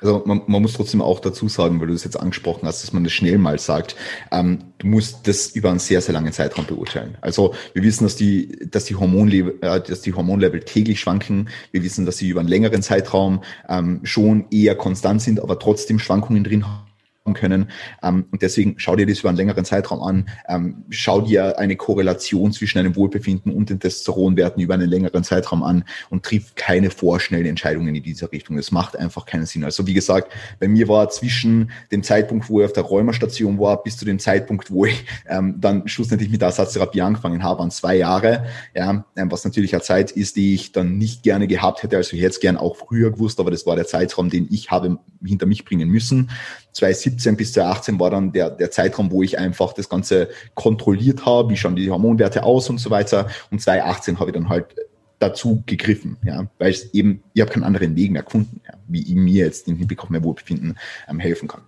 [SPEAKER 2] Also man, man, muss trotzdem auch dazu sagen, weil du es jetzt angesprochen hast, dass man das schnell mal sagt, ähm, du musst das über einen sehr, sehr langen Zeitraum beurteilen. Also wir wissen, dass die, dass die Hormonlevel, äh, dass die Hormonlevel täglich schwanken. Wir wissen, dass sie über einen längeren Zeitraum ähm, schon eher konstant sind, aber trotzdem Schwankungen drin haben können. Ähm, und deswegen schau dir das über einen längeren Zeitraum an. Ähm, schau dir eine Korrelation zwischen einem Wohlbefinden und den Testosteronwerten über einen längeren Zeitraum an und triff keine vorschnellen Entscheidungen in dieser Richtung. Das macht einfach keinen Sinn. Also wie gesagt, bei mir war zwischen dem Zeitpunkt, wo ich auf der Rheumastation war, bis zu dem Zeitpunkt, wo ich ähm, dann schlussendlich mit der Ersatztherapie angefangen habe, waren zwei Jahre. Ja, ähm, was natürlich eine Zeit ist, die ich dann nicht gerne gehabt hätte. Also ich hätte es gern auch früher gewusst, aber das war der Zeitraum, den ich habe hinter mich bringen müssen. 2017 bis 2018 war dann der, der Zeitraum, wo ich einfach das Ganze kontrolliert habe, wie schauen die Hormonwerte aus und so weiter. Und 2018 habe ich dann halt dazu gegriffen, ja, weil es eben, ich habe keinen anderen Weg mehr gefunden, ja, wie ich mir jetzt im Hinblick auf mein Wohlbefinden ähm, helfen kann.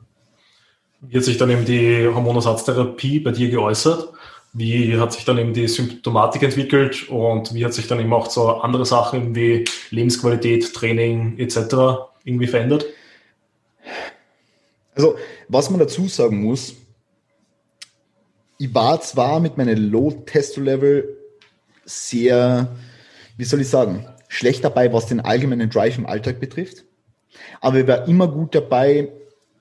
[SPEAKER 1] Wie hat sich dann eben die Hormonersatztherapie bei dir geäußert? Wie hat sich dann eben die Symptomatik entwickelt und wie hat sich dann eben auch so andere Sachen wie Lebensqualität, Training etc. irgendwie verändert?
[SPEAKER 2] Also, was man dazu sagen muss, ich war zwar mit meinem Low-Testo-Level sehr, wie soll ich sagen, schlecht dabei, was den allgemeinen Drive im Alltag betrifft, aber ich war immer gut dabei,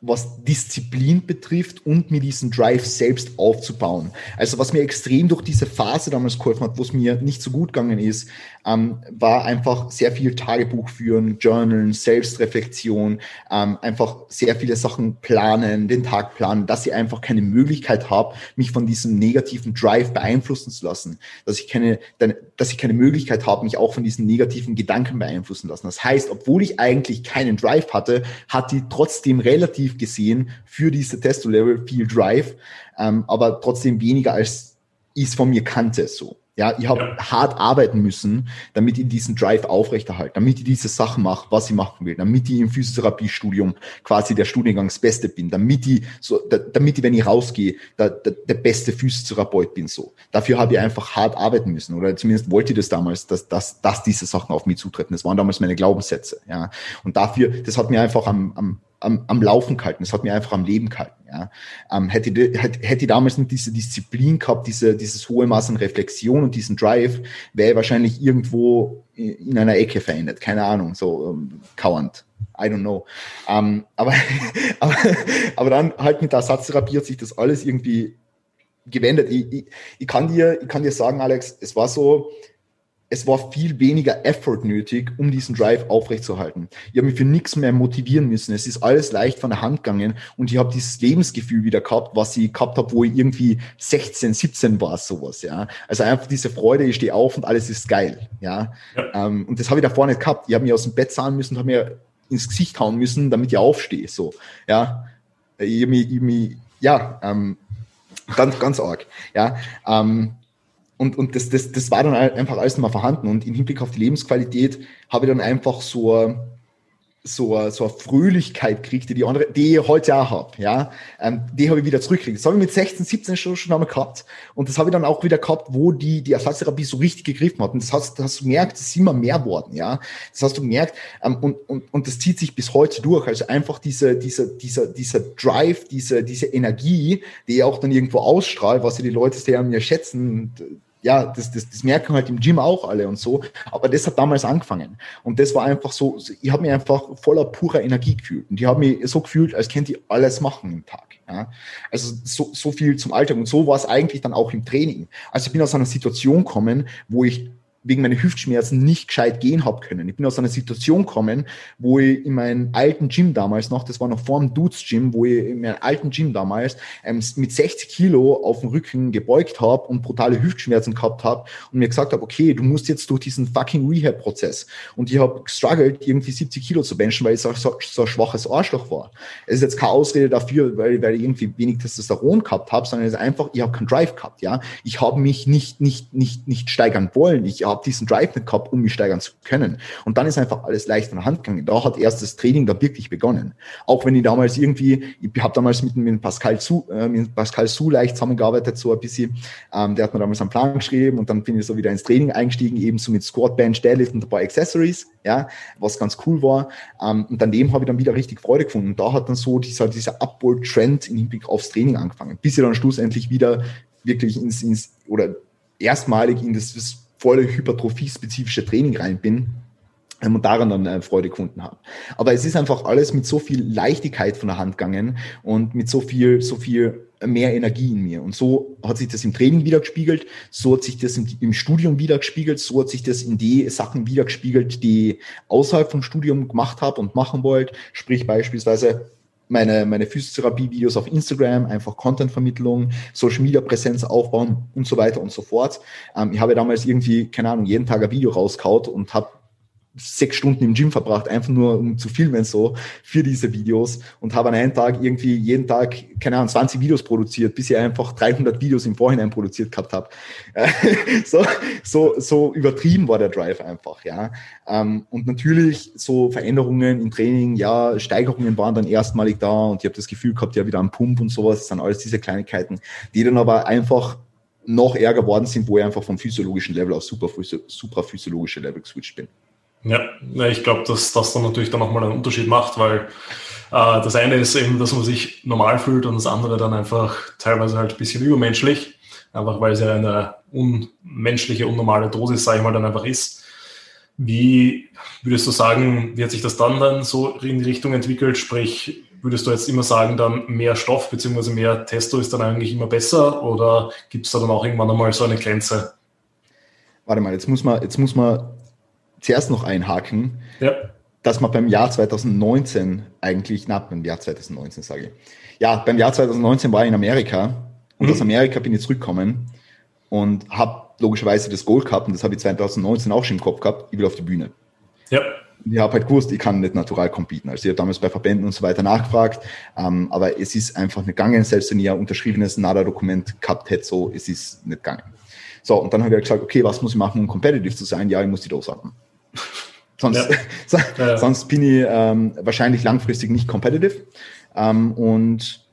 [SPEAKER 2] was Disziplin betrifft und mir diesen Drive selbst aufzubauen. Also was mir extrem durch diese Phase damals geholfen hat, wo es mir nicht so gut gegangen ist, ähm, war einfach sehr viel Tagebuch führen, Journalen, Selbstreflexion, ähm, einfach sehr viele Sachen planen, den Tag planen, dass ich einfach keine Möglichkeit habe, mich von diesem negativen Drive beeinflussen zu lassen, dass ich keine, dass ich keine Möglichkeit habe, mich auch von diesen negativen Gedanken beeinflussen lassen. Das heißt, obwohl ich eigentlich keinen Drive hatte, hat die trotzdem relativ gesehen für diese Testo-Level viel Drive, ähm, aber trotzdem weniger als ich es von mir kannte so. Ja, ich habe ja. hart arbeiten müssen, damit ich diesen Drive aufrechterhalte, damit ich diese Sachen mache, was ich machen will, damit ich im Physiotherapiestudium quasi der Studiengangs Beste bin, damit ich so, da, damit ich, wenn ich rausgehe, der, der, der beste Physiotherapeut bin. So, dafür habe ich einfach hart arbeiten müssen oder zumindest wollte ich das damals, dass, dass, dass diese Sachen auf mich zutreten. Das waren damals meine Glaubenssätze. Ja, und dafür, das hat mir einfach am, am am, am Laufen gehalten. Das hat mir einfach am Leben gehalten. Ja. Ähm, hätte, hätte, hätte damals nicht diese Disziplin gehabt, diese, dieses hohe Maß an Reflexion und diesen Drive, wäre wahrscheinlich irgendwo in einer Ecke verändert. Keine Ahnung, so ähm, kauernd. I don't know. Ähm, aber, [LAUGHS] aber, aber dann halt mit der Ersatztherapie hat sich das alles irgendwie gewendet. Ich, ich, ich, kann dir, ich kann dir sagen, Alex, es war so, es war viel weniger Effort nötig, um diesen Drive aufrechtzuerhalten. Ich habe mich für nichts mehr motivieren müssen. Es ist alles leicht von der Hand gegangen und ich habe dieses Lebensgefühl wieder gehabt, was ich gehabt habe, wo ich irgendwie 16, 17 war, sowas, ja. Also einfach diese Freude, ich stehe auf und alles ist geil, ja. ja. Ähm, und das habe ich davor nicht gehabt. Ich habe mich aus dem Bett zahlen müssen, habe mir ins Gesicht hauen müssen, damit ich aufstehe, so, ja. Ich ich mich, ja, ähm, ganz, ganz arg, ja. Ähm, und, und das, das, das war dann einfach alles mal vorhanden. Und im Hinblick auf die Lebensqualität habe ich dann einfach so, so, so eine Fröhlichkeit kriegt, die, andere, die ich heute auch habe, ja, ähm, die habe ich wieder zurückgekriegt. Das habe ich mit 16, 17 schon, schon einmal gehabt. Und das habe ich dann auch wieder gehabt, wo die, die Ersatztherapie so richtig gegriffen hat. Und das hast, das hast du gemerkt, das ist immer mehr worden, ja, das hast du gemerkt. Ähm, und, und, und das zieht sich bis heute durch, also einfach diese, dieser, dieser, dieser Drive, diese, diese Energie, die auch dann irgendwo ausstrahlt, was die Leute sehr an mir schätzen, ja, das, das, das merken halt im Gym auch alle und so. Aber das hat damals angefangen. Und das war einfach so, ich habe mich einfach voller purer Energie gefühlt. Und ich habe mich so gefühlt, als könnte ich alles machen im Tag. Ja? Also so, so viel zum Alltag. Und so war es eigentlich dann auch im Training. Also ich bin aus einer Situation gekommen, wo ich wegen meiner Hüftschmerzen nicht gescheit gehen habe können. Ich bin aus einer Situation gekommen, wo ich in meinem alten Gym damals noch, das war noch vor dem Dudes Gym, wo ich in meinem alten Gym damals ähm, mit 60 Kilo auf dem Rücken gebeugt habe und brutale Hüftschmerzen gehabt habe und mir gesagt habe, okay, du musst jetzt durch diesen fucking Rehab-Prozess. Und ich habe gestruggelt, irgendwie 70 Kilo zu benchen, weil ich so, so, so ein schwaches Arschloch war. Es ist jetzt keine Ausrede dafür, weil, weil ich irgendwie wenig Testosteron gehabt habe, sondern es ist einfach, ich habe keinen Drive gehabt, ja. Ich habe mich nicht, nicht, nicht, nicht steigern wollen. Ich habe diesen Drive nicht gehabt, um mich steigern zu können. Und dann ist einfach alles leicht von der Hand gegangen. Da hat erst das Training da wirklich begonnen. Auch wenn ich damals irgendwie, ich habe damals mit, mit Pascal Su, äh, mit Pascal Su leicht zusammengearbeitet, so ein bisschen. Ähm, der hat mir damals einen Plan geschrieben und dann bin ich so wieder ins Training eingestiegen, eben so mit Squat, Bench, Deadlift und ein paar Accessories, ja, was ganz cool war. Ähm, und daneben habe ich dann wieder richtig Freude gefunden. Und da hat dann so dieser, dieser Upward-Trend im Hinblick aufs Training angefangen, bis ich dann schlussendlich wieder wirklich ins, ins oder erstmalig in das volle hypertrophie-spezifische Training rein bin und daran dann äh, Freude gefunden habe. Aber es ist einfach alles mit so viel Leichtigkeit von der Hand gegangen und mit so viel, so viel mehr Energie in mir. Und so hat sich das im Training wiedergespiegelt, so hat sich das im, im Studium wiedergespiegelt, so hat sich das in die Sachen wiedergespiegelt, die außerhalb vom Studium gemacht habe und machen wollte. Sprich beispielsweise meine, meine Physiotherapie-Videos auf Instagram, einfach Content-Vermittlung, Social-Media-Präsenz aufbauen und so weiter und so fort. Ähm, ich habe damals irgendwie, keine Ahnung, jeden Tag ein Video rauskaut und habe sechs Stunden im Gym verbracht, einfach nur um zu filmen so für diese Videos und habe an einem Tag irgendwie jeden Tag, keine Ahnung, 20 Videos produziert, bis ich einfach 300 Videos im Vorhinein produziert gehabt habe. [LAUGHS] so, so, so übertrieben war der Drive einfach, ja. Ähm, und natürlich so Veränderungen im Training, ja, Steigerungen waren dann erstmalig da und ich habe das Gefühl gehabt, ja, wieder am Pump und sowas, das sind alles diese Kleinigkeiten, die dann aber einfach noch ärger geworden sind, wo ich einfach vom physiologischen Level auf supraphysiologische Level geswitcht bin.
[SPEAKER 1] Ja, ich glaube, dass das dann natürlich dann nochmal einen Unterschied macht, weil äh, das eine ist eben, dass man sich normal fühlt und das andere dann einfach teilweise halt ein bisschen übermenschlich, einfach weil es ja eine unmenschliche, unnormale Dosis, sage ich mal, dann einfach ist. Wie würdest du sagen, wie hat sich das dann dann so in die Richtung entwickelt? Sprich, würdest du jetzt immer sagen, dann mehr Stoff bzw. mehr Testo ist dann eigentlich immer besser oder gibt es da dann auch irgendwann einmal so eine Grenze?
[SPEAKER 2] Warte mal, jetzt muss man, jetzt muss man zuerst noch einhaken,
[SPEAKER 1] ja.
[SPEAKER 2] dass man beim Jahr 2019 eigentlich, na, beim Jahr 2019 sage ich, ja, beim Jahr 2019 war ich in Amerika und mhm. aus Amerika bin ich zurückgekommen und habe logischerweise das Gold gehabt und das habe ich 2019 auch schon im Kopf gehabt, ich will auf die Bühne.
[SPEAKER 1] Ja.
[SPEAKER 2] Ich habe halt gewusst, ich kann nicht natural competen. Also ich habe damals bei Verbänden und so weiter nachgefragt, ähm, aber es ist einfach nicht gegangen, selbst wenn ich ein unterschriebenes NADA-Dokument gehabt hätte, so, es ist nicht gegangen. So, und dann habe ich halt gesagt, okay, was muss ich machen, um competitive zu sein? Ja, ich muss die Dose haben. [LAUGHS] Sonst, ja. [LAUGHS] sonst bin ich ähm, wahrscheinlich langfristig nicht competitive. Ähm, und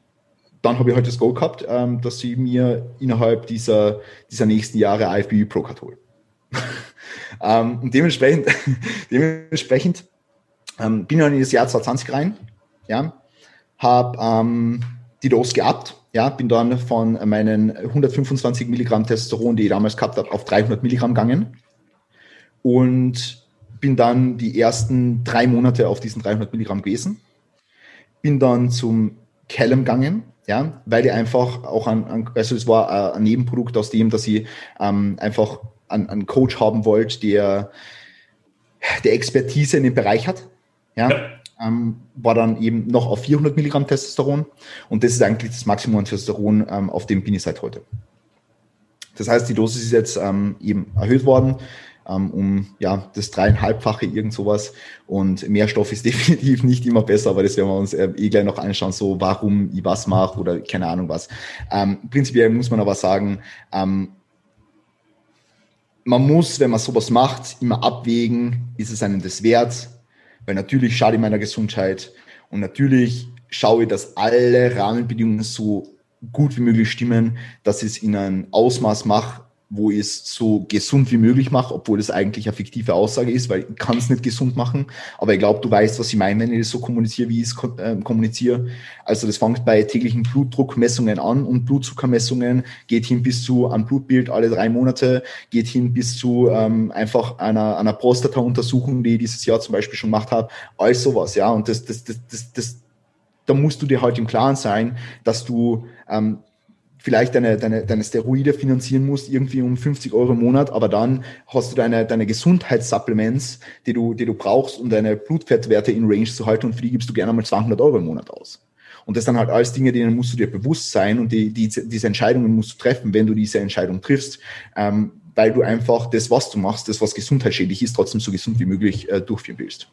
[SPEAKER 2] dann habe ich halt das Goal gehabt, ähm, dass ich mir innerhalb dieser, dieser nächsten Jahre IFBB Pro Card hole. [LAUGHS] ähm, und dementsprechend, dementsprechend ähm, bin ich dann in das Jahr 2020 rein, ja, habe ähm, die Dose geabt, ja, bin dann von meinen 125 Milligramm Testosteron, die ich damals gehabt habe, auf 300 Milligramm gegangen und bin dann die ersten drei Monate auf diesen 300 Milligramm gewesen. Bin dann zum Callum gegangen, ja, weil ich einfach auch an, an also es war ein Nebenprodukt aus dem, dass ich ähm, einfach einen, einen Coach haben wollte, der, der Expertise in dem Bereich hat, ja. ja. Ähm, war dann eben noch auf 400 Milligramm Testosteron und das ist eigentlich das Maximum an Testosteron, ähm, auf dem bin ich seit heute. Das heißt, die Dosis ist jetzt ähm, eben erhöht worden um ja das dreieinhalbfache irgend sowas. Und mehr Stoff ist [LAUGHS] definitiv nicht immer besser, aber das werden wir uns äh, eh gleich noch anschauen, so warum ich was mache oder keine Ahnung was. Ähm, prinzipiell muss man aber sagen, ähm, man muss, wenn man sowas macht, immer abwägen, ist es einem das wert? Weil natürlich schade ich meiner Gesundheit und natürlich schaue ich, dass alle Rahmenbedingungen so gut wie möglich stimmen, dass ich es in ein Ausmaß mache, wo ich es so gesund wie möglich mache, obwohl das eigentlich eine fiktive Aussage ist, weil ich kann es nicht gesund machen. Aber ich glaube, du weißt, was ich meine, wenn ich das so kommuniziere, wie ich es äh, kommuniziere. Also das fängt bei täglichen Blutdruckmessungen an und Blutzuckermessungen geht hin bis zu einem Blutbild alle drei Monate, geht hin bis zu ähm, einfach einer, einer Prostata-Untersuchung, die ich dieses Jahr zum Beispiel schon gemacht habe. All sowas, ja. Und das, das, das, das, das da musst du dir halt im Klaren sein, dass du ähm, vielleicht deine, deine, deine Steroide finanzieren musst, irgendwie um 50 Euro im Monat, aber dann hast du deine, deine Gesundheitssupplements, die du, die du brauchst, um deine Blutfettwerte in Range zu halten und für die gibst du gerne mal 200 Euro im Monat aus. Und das sind halt alles Dinge, denen musst du dir bewusst sein und die, die, diese Entscheidungen musst du treffen, wenn du diese Entscheidung triffst, ähm, weil du einfach das, was du machst, das, was gesundheitsschädlich ist, trotzdem so gesund wie möglich äh, durchführen willst.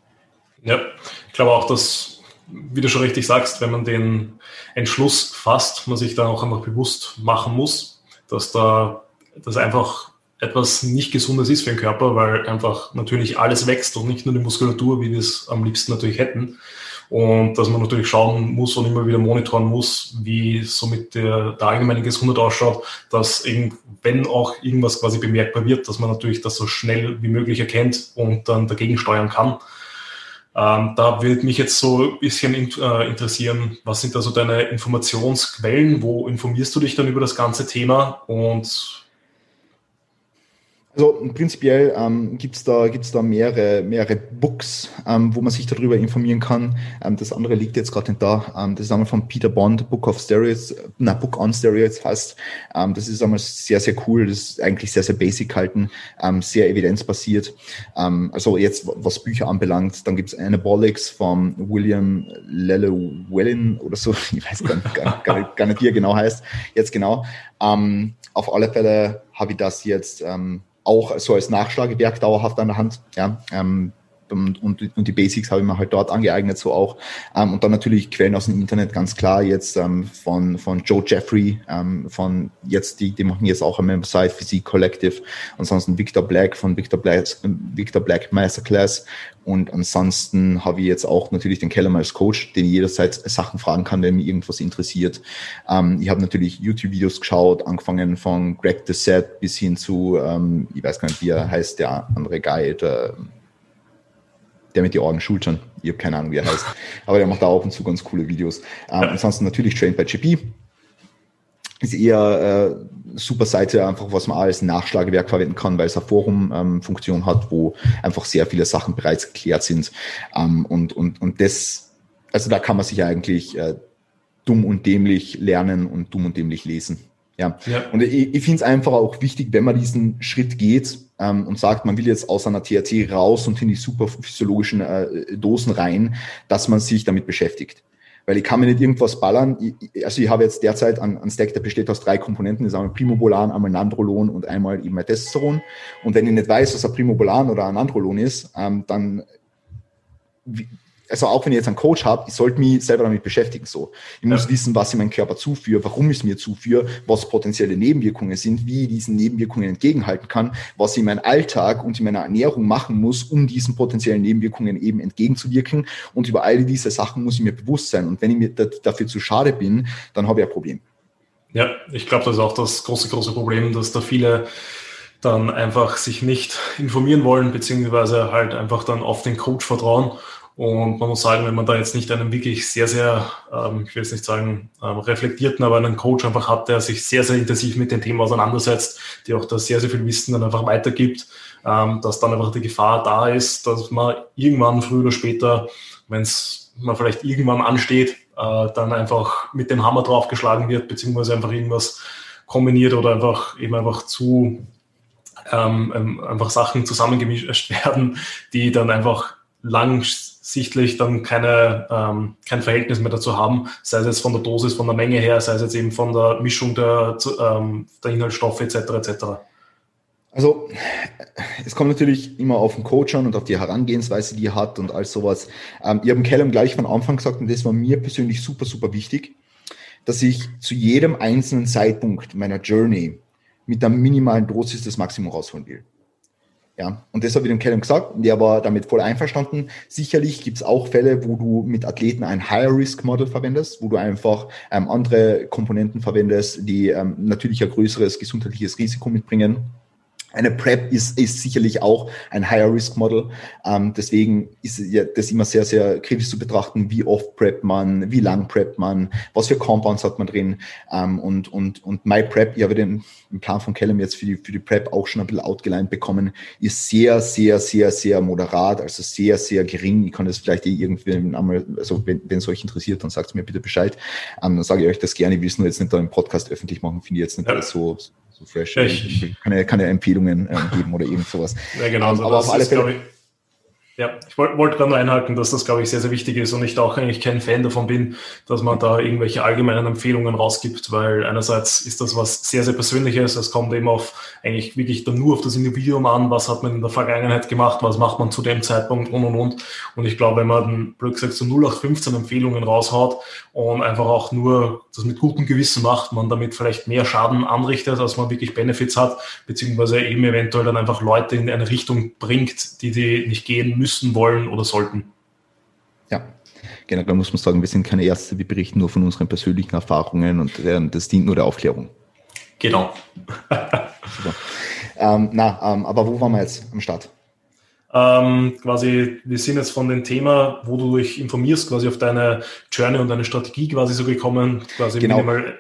[SPEAKER 1] Ja, ich glaube auch, dass wie du schon richtig sagst, wenn man den Entschluss fasst, man sich dann auch einfach bewusst machen muss, dass da das einfach etwas nicht Gesundes ist für den Körper, weil einfach natürlich alles wächst und nicht nur die Muskulatur, wie wir es am liebsten natürlich hätten. Und dass man natürlich schauen muss und immer wieder monitoren muss, wie somit der, der allgemeine Gesundheit ausschaut, dass eben, wenn auch irgendwas quasi bemerkbar wird, dass man natürlich das so schnell wie möglich erkennt und dann dagegen steuern kann. Ähm, da würde mich jetzt so ein bisschen in, äh, interessieren, was sind da so deine Informationsquellen? Wo informierst du dich dann über das ganze Thema? Und
[SPEAKER 2] also prinzipiell ähm, gibt es da, gibt's da mehrere, mehrere Books, ähm, wo man sich darüber informieren kann. Ähm, das andere liegt jetzt gerade nicht da. Ähm, das ist einmal von Peter Bond, Book of Steroids, na, Book on Steroids heißt. Ähm, das ist einmal sehr, sehr cool. Das ist eigentlich sehr, sehr basic halten, ähm, sehr evidenzbasiert. Ähm, also jetzt, was Bücher anbelangt, dann gibt es Anabolics von William Llewellyn oder so. [LAUGHS] Ich weiß gar nicht, gar, gar, nicht, wie er genau heißt. Jetzt genau. Auf alle Fälle habe ich das jetzt ähm, auch so als Nachschlagewerk dauerhaft an der Hand. Ja, ähm, und, und, und die Basics habe ich mir halt dort angeeignet, so auch. Ähm, und dann natürlich Quellen aus dem Internet, ganz klar, jetzt ähm, von, von Joe Jeffrey, ähm, von jetzt, die, die machen jetzt auch eine Member-Site, Physik Collective, ansonsten Victor Black von Victor Black, Victor Black Masterclass und ansonsten habe ich jetzt auch natürlich den Keller als Coach, den ich jederzeit Sachen fragen kann, wenn mich irgendwas interessiert. Ähm, ich habe natürlich YouTube-Videos geschaut, angefangen von Greg the Set bis hin zu, ähm, ich weiß gar nicht, wie er heißt, der andere Guy, der, der mit den Augen Schultern. Ich habe keine Ahnung, wie er heißt. Aber der macht da ab und zu ganz coole Videos. Ähm, ansonsten natürlich Trained by GP. Ist eher äh, super Seite, einfach was man als Nachschlagewerk verwenden kann, weil es eine Forum-Funktion ähm, hat, wo einfach sehr viele Sachen bereits geklärt sind. Ähm, und, und, und das, also da kann man sich eigentlich äh, dumm und dämlich lernen und dumm und dämlich lesen. Ja. ja. Und ich, ich finde es einfach auch wichtig, wenn man diesen Schritt geht ähm, und sagt, man will jetzt aus einer THC raus und in die superphysiologischen äh, Dosen rein, dass man sich damit beschäftigt. Weil ich kann mir nicht irgendwas ballern. Ich, also ich habe jetzt derzeit einen, einen Stack, der besteht aus drei Komponenten. Das ist einmal Primobolan, einmal Nandrolon und einmal eben Testosteron. Und wenn ich nicht weiß, was ein Primobolan oder ein Nandrolon ist, ähm, dann also auch wenn ich jetzt einen Coach habe, ich sollte mich selber damit beschäftigen. So, ich muss ja. wissen, was ich meinem Körper zuführe, warum ich es mir zuführe, was potenzielle Nebenwirkungen sind, wie ich diesen Nebenwirkungen entgegenhalten kann, was ich in meinem Alltag und in meiner Ernährung machen muss, um diesen potenziellen Nebenwirkungen eben entgegenzuwirken. Und über all diese Sachen muss ich mir bewusst sein. Und wenn ich mir dafür zu schade bin, dann habe ich ein Problem.
[SPEAKER 1] Ja, ich glaube, das ist auch das große, große Problem, dass da viele dann einfach sich nicht informieren wollen, beziehungsweise halt einfach dann auf den Coach vertrauen und man muss sagen, wenn man da jetzt nicht einen wirklich sehr, sehr, ähm, ich will jetzt nicht sagen, ähm, reflektierten, aber einen Coach einfach hat, der sich sehr, sehr intensiv mit dem Thema auseinandersetzt, die auch da sehr, sehr viel Wissen dann einfach weitergibt, ähm, dass dann einfach die Gefahr da ist, dass man irgendwann früher oder später, wenn es mal vielleicht irgendwann ansteht, äh, dann einfach mit dem Hammer draufgeschlagen wird, beziehungsweise einfach irgendwas kombiniert oder einfach eben einfach zu ähm, ähm einfach Sachen zusammengemischt [LAUGHS] werden, die dann einfach lang sichtlich dann keine, ähm, kein Verhältnis mehr dazu haben, sei es jetzt von der Dosis, von der Menge her, sei es jetzt eben von der Mischung der, ähm, der Inhaltsstoffe etc. etc.
[SPEAKER 2] Also es kommt natürlich immer auf den Coach an und auf die Herangehensweise, die er hat und all sowas. Ähm, ich habe Callum gleich von Anfang gesagt, und das war mir persönlich super, super wichtig, dass ich zu jedem einzelnen Zeitpunkt meiner Journey mit der minimalen Dosis das Maximum rausholen will. Ja, und das habe ich dem Callum gesagt und der war damit voll einverstanden. Sicherlich gibt es auch Fälle, wo du mit Athleten ein Higher-Risk-Model verwendest, wo du einfach ähm, andere Komponenten verwendest, die ähm, natürlich ein größeres gesundheitliches Risiko mitbringen eine PrEP ist, ist sicherlich auch ein Higher-Risk-Model. Ähm, deswegen ist ja das immer sehr, sehr kritisch zu betrachten, wie oft PrEP man, wie lang PrEP man, was für Compounds hat man drin. Ähm, und, und, und MyPrep, ich habe den, den Plan von Callum jetzt für die, für die PrEP auch schon ein bisschen outgelined bekommen, ist sehr, sehr, sehr, sehr moderat, also sehr, sehr gering. Ich kann das vielleicht eh irgendwie einmal, also wenn, wenn es euch interessiert, dann sagt mir bitte Bescheid. Ähm, dann sage ich euch das gerne. Ich will es nur jetzt nicht da im Podcast öffentlich machen, finde ich jetzt nicht ja. so fresh. Ich, kann, ja, kann ja Empfehlungen äh, geben oder irgend sowas.
[SPEAKER 1] Ja, genau. Ähm,
[SPEAKER 2] aber auf alle Fälle.
[SPEAKER 1] Ja, ich wollte wollt gerade nur einhaken, dass das, glaube ich, sehr, sehr wichtig ist und ich da auch eigentlich kein Fan davon bin, dass man da irgendwelche allgemeinen Empfehlungen rausgibt, weil einerseits ist das was sehr, sehr Persönliches. Es kommt eben auf eigentlich wirklich dann nur auf das Individuum an, was hat man in der Vergangenheit gemacht, was macht man zu dem Zeitpunkt und und und. Und ich glaube, wenn man blöd gesagt, so 0815 Empfehlungen raushaut und einfach auch nur das mit gutem Gewissen macht, man damit vielleicht mehr Schaden anrichtet, als man wirklich Benefits hat, beziehungsweise eben eventuell dann einfach Leute in eine Richtung bringt, die die nicht gehen müssen, wollen oder sollten.
[SPEAKER 2] Ja, generell muss man sagen, wir sind keine Erste, wir berichten nur von unseren persönlichen Erfahrungen und das dient nur der Aufklärung.
[SPEAKER 1] Genau.
[SPEAKER 2] ähm, na, ähm, aber wo waren wir jetzt am Start?
[SPEAKER 1] Ähm, quasi, wir sind jetzt von dem Thema, wo du dich informierst, quasi auf deine Journey und deine Strategie quasi so gekommen, quasi
[SPEAKER 2] genau. minimal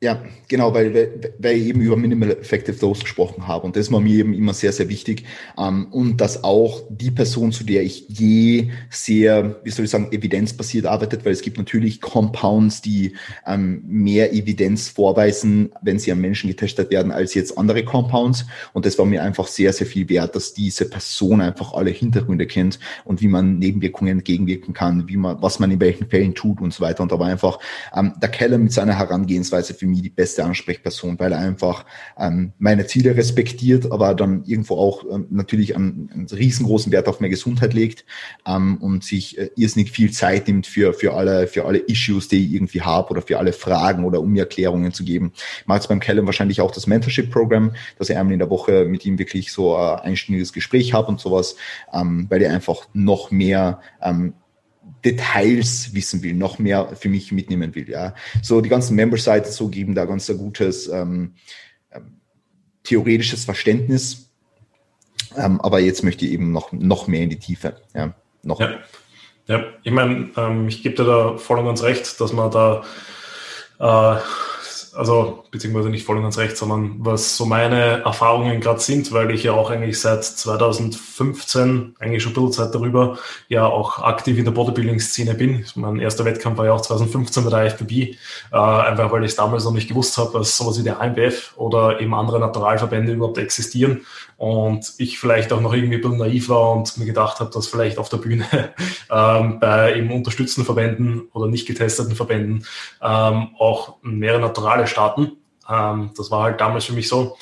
[SPEAKER 2] ja, genau, weil, weil, ich eben über Minimal Effective Dose gesprochen habe. Und das war mir eben immer sehr, sehr wichtig. Ähm, und dass auch die Person, zu der ich je sehr, wie soll ich sagen, evidenzbasiert arbeitet, weil es gibt natürlich Compounds, die ähm, mehr Evidenz vorweisen, wenn sie am Menschen getestet werden, als jetzt andere Compounds. Und das war mir einfach sehr, sehr viel wert, dass diese Person einfach alle Hintergründe kennt und wie man Nebenwirkungen entgegenwirken kann, wie man, was man in welchen Fällen tut und so weiter. Und da war einfach ähm, der Keller mit seiner Herangehensweise für mich die beste Ansprechperson, weil er einfach ähm, meine Ziele respektiert, aber dann irgendwo auch ähm, natürlich einen, einen, riesengroßen Wert auf meine Gesundheit legt ähm, und sich äh, irrsinnig viel Zeit nimmt für, für, alle, für alle Issues, die ich irgendwie habe oder für alle Fragen oder um mir Erklärungen zu geben. Ich mache jetzt beim Callum wahrscheinlich auch das Mentorship-Programm, dass ich einmal in der Woche mit ihm wirklich so ein einstündiges Gespräch habe und sowas, ähm, weil er einfach noch mehr ähm, Details wissen will, noch mehr für mich mitnehmen will. Ja, so die ganzen Member-Sites so geben da ganz ein gutes ähm, ähm, theoretisches Verständnis. Ähm, aber jetzt möchte ich eben noch, noch mehr in die Tiefe. Ja, noch.
[SPEAKER 1] Ja, ja. ich meine, ähm, ich gebe dir da voll und ganz recht, dass man da äh, also beziehungsweise nicht voll und ganz recht, sondern was so meine Erfahrungen gerade sind, weil ich ja auch eigentlich seit 2015, eigentlich schon ein bisschen Zeit darüber, ja auch aktiv in der Bodybuilding-Szene bin. Mein erster Wettkampf war ja auch 2015 bei der IFBB, äh, einfach weil ich damals noch nicht gewusst habe, dass sowas wie der AMBF oder eben andere Naturalverbände überhaupt existieren und ich vielleicht auch noch irgendwie ein bisschen naiv war und mir gedacht habe, dass vielleicht auf der Bühne [LAUGHS] ähm, bei eben unterstützten Verbänden oder nicht getesteten Verbänden ähm, auch mehrere Naturale starten. Ähm, das war halt damals für mich so.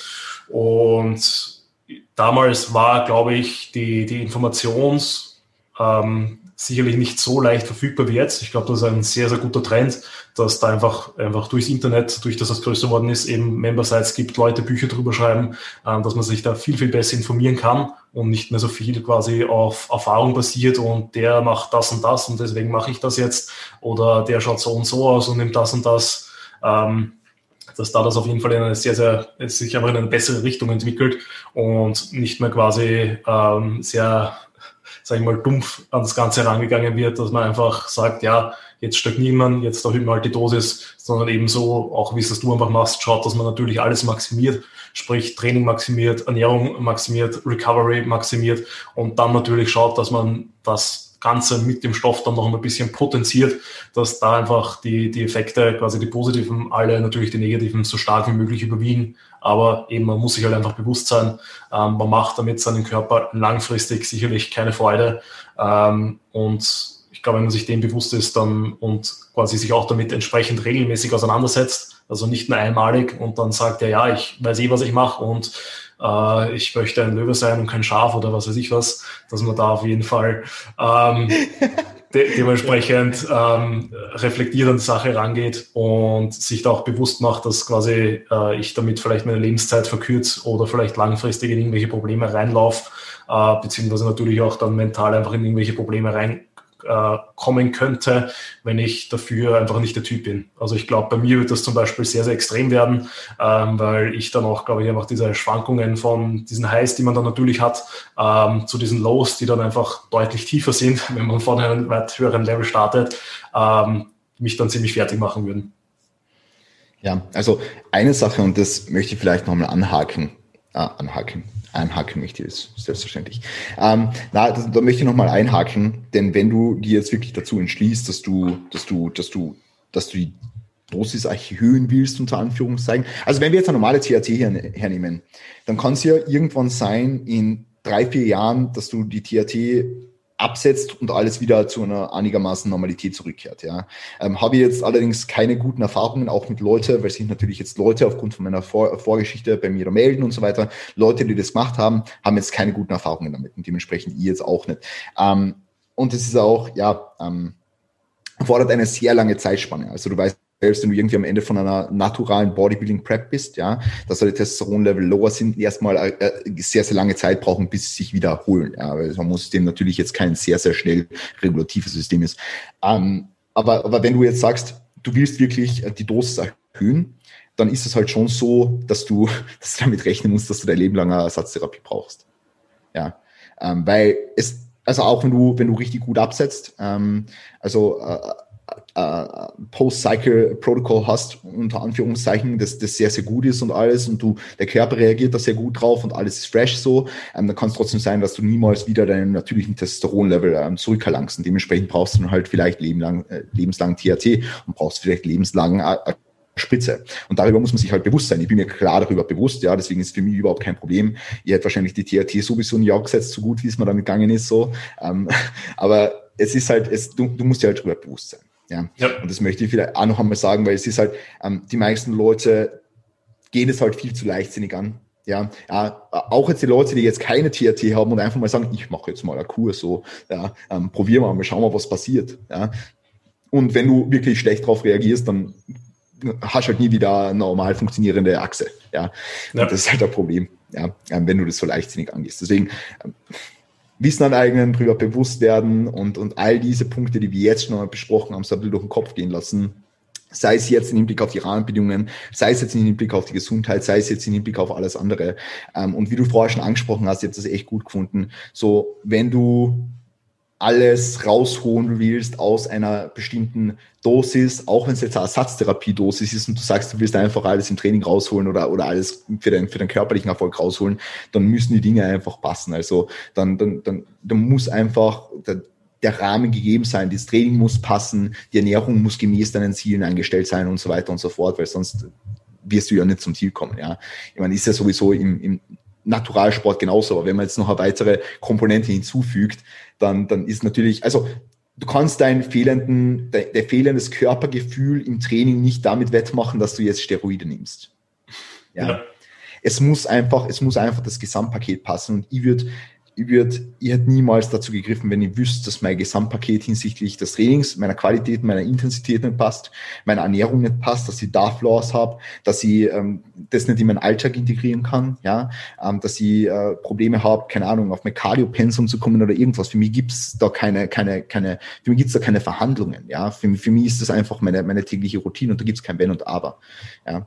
[SPEAKER 1] Und damals war, glaube ich, die, die Informations, ähm, sicherlich nicht so leicht verfügbar wie jetzt. Ich glaube, das ist ein sehr, sehr guter Trend, dass da einfach, einfach durchs Internet, durch das das größer geworden ist, eben Member-Sites gibt, Leute Bücher drüber schreiben, äh, dass man sich da viel, viel besser informieren kann und nicht mehr so viel quasi auf Erfahrung basiert und der macht das und das und deswegen mache ich das jetzt oder der schaut so und so aus und nimmt das und das. Ähm, dass da das auf jeden Fall in eine sehr, sehr, sich einfach in eine bessere Richtung entwickelt und nicht mehr quasi ähm, sehr sage ich mal, dumpf an das Ganze herangegangen wird, dass man einfach sagt, ja, jetzt stagniert man, jetzt erhöht man halt die Dosis, sondern eben so, auch wie es das du einfach machst, schaut, dass man natürlich alles maximiert, sprich Training maximiert, Ernährung maximiert, Recovery maximiert und dann natürlich schaut, dass man das Ganze mit dem Stoff dann noch ein bisschen potenziert, dass da einfach die, die Effekte, quasi die positiven, alle natürlich die negativen so stark wie möglich überwiegen. Aber eben, man muss sich halt einfach bewusst sein, ähm, man macht damit seinen Körper langfristig sicherlich keine Freude. Ähm, und ich glaube, wenn man sich dem bewusst ist dann und quasi sich auch damit entsprechend regelmäßig auseinandersetzt, also nicht nur einmalig und dann sagt er, ja, ich weiß eh, was ich mache und äh, ich möchte ein Löwe sein und kein Schaf oder was weiß ich was, dass man da auf jeden Fall ähm, [LAUGHS] de dementsprechend ähm, reflektiert an die Sache rangeht und sich da auch bewusst macht, dass quasi äh, ich damit vielleicht meine Lebenszeit verkürze oder vielleicht langfristig in irgendwelche Probleme reinlaufe, äh, beziehungsweise natürlich auch dann mental einfach in irgendwelche Probleme rein äh, kommen könnte, wenn ich dafür einfach nicht der Typ bin. Also ich glaube, bei mir wird das zum Beispiel sehr, sehr extrem werden, ähm, weil ich dann auch, glaube ich, einfach diese Schwankungen von diesen Highs, die man dann natürlich hat, ähm, zu diesen Lows, die dann einfach deutlich tiefer sind, [LAUGHS] wenn man von einem weit höheren Level startet, ähm, mich dann ziemlich fertig machen würden.
[SPEAKER 2] Ja, also eine Sache, und das möchte ich vielleicht nochmal anhaken, äh, anhaken, einhaken möchte, ist selbstverständlich. Ähm, na, da, da möchte ich nochmal einhaken, denn wenn du dir jetzt wirklich dazu entschließt, dass du, dass du, dass du, dass du die Dosis erhöhen willst, unter Anführungszeichen. Also wenn wir jetzt eine normale THC her, hernehmen, dann kann es ja irgendwann sein, in drei, vier Jahren, dass du die THC absetzt und alles wieder zu einer einigermaßen Normalität zurückkehrt. Ja. Ähm, habe jetzt allerdings keine guten Erfahrungen, auch mit Leuten, weil sich natürlich jetzt Leute aufgrund von meiner Vor Vorgeschichte bei mir melden und so weiter. Leute, die das gemacht haben, haben jetzt keine guten Erfahrungen damit und dementsprechend ihr jetzt auch nicht. Ähm, und es ist auch, ja, ähm, fordert eine sehr lange Zeitspanne. Also du weißt selbst wenn du irgendwie am Ende von einer naturalen Bodybuilding Prep bist, ja, dass deine Testosteronlevel lower sind, erstmal äh, äh, sehr, sehr lange Zeit brauchen, bis sie sich wieder erholen. Ja, weil man muss dem natürlich jetzt kein sehr, sehr schnell regulatives System ist. Ähm, aber, aber wenn du jetzt sagst, du willst wirklich die Dosis erhöhen, dann ist es halt schon so, dass du, [LAUGHS] dass du damit rechnen musst, dass du dein Leben lang eine Ersatztherapie brauchst. Ja, ähm, weil es, also auch wenn du, wenn du richtig gut absetzt, ähm, also äh, äh, Post-Cycle-Protocol hast, unter Anführungszeichen, das, das sehr, sehr gut ist und alles und du, der Körper reagiert da sehr gut drauf und alles ist fresh so, ähm, dann kann es trotzdem sein, dass du niemals wieder deinen natürlichen Testosteronlevel ähm, zurückerlangst und dementsprechend brauchst du dann halt vielleicht lebenlang, äh, lebenslang THT und brauchst vielleicht lebenslang äh, Spitze. Und darüber muss man sich halt bewusst sein. Ich bin mir klar darüber bewusst, ja, deswegen ist für mich überhaupt kein Problem. Ihr hättet wahrscheinlich die THT sowieso nie gesetzt, so gut wie es mir damit gegangen ist, so. Ähm, [LAUGHS] aber es ist halt, es, du, du musst dir halt darüber bewusst sein. Ja? ja. Und das möchte ich vielleicht auch noch einmal sagen, weil es ist halt, ähm, die meisten Leute gehen es halt viel zu leichtsinnig an. Ja, ja, auch jetzt die Leute, die jetzt keine THT haben und einfach mal sagen, ich mache jetzt mal eine Kur so, ja, ähm, probier mal, schauen mal, was passiert. Ja. Und wenn du wirklich schlecht darauf reagierst, dann hast du halt nie wieder eine normal funktionierende Achse. Ja. ja. Das ist halt ein Problem, ja, ähm, wenn du das so leichtsinnig angehst. Deswegen, ähm, Wissen aneignen, drüber bewusst werden und, und all diese Punkte, die wir jetzt schon mal besprochen haben, so ein bisschen durch den Kopf gehen lassen. Sei es jetzt im Hinblick auf die Rahmenbedingungen, sei es jetzt im Hinblick auf die Gesundheit, sei es jetzt im Hinblick auf alles andere. Ähm, und wie du vorher schon angesprochen hast, ich habe das echt gut gefunden. So, wenn du alles rausholen willst aus einer bestimmten Dosis, auch wenn es jetzt eine Ersatztherapie-Dosis ist und du sagst, du willst einfach alles im Training rausholen oder, oder alles für den, für den körperlichen Erfolg rausholen, dann müssen die Dinge einfach passen. Also dann, dann, dann, dann muss einfach der, der Rahmen gegeben sein, das Training muss passen, die Ernährung muss gemäß deinen Zielen eingestellt sein und so weiter und so fort, weil sonst wirst du ja nicht zum Ziel kommen. Ja, ich meine, ist ja sowieso im, im Naturalsport genauso, aber wenn man jetzt noch eine weitere Komponente hinzufügt, dann, dann ist natürlich, also du kannst dein fehlenden, dein, dein fehlendes Körpergefühl im Training nicht damit wettmachen, dass du jetzt Steroide nimmst. Ja. ja. Es muss einfach, es muss einfach das Gesamtpaket passen und ich würde ich würde, ich hätte niemals dazu gegriffen, wenn ich wüsste, dass mein Gesamtpaket hinsichtlich des Trainings, meiner Qualität, meiner Intensität nicht passt, meine Ernährung nicht passt, dass ich da Flaws habe, dass ich ähm, das nicht in meinen Alltag integrieren kann, ja, ähm, dass ich äh, Probleme habe, keine Ahnung, auf mein Cardio-Pensum zu kommen oder irgendwas. Für mich gibt's da keine, keine, keine, für mich gibt's da keine Verhandlungen, ja. Für, für mich ist das einfach meine, meine tägliche Routine und da gibt's kein Wenn und Aber, ja.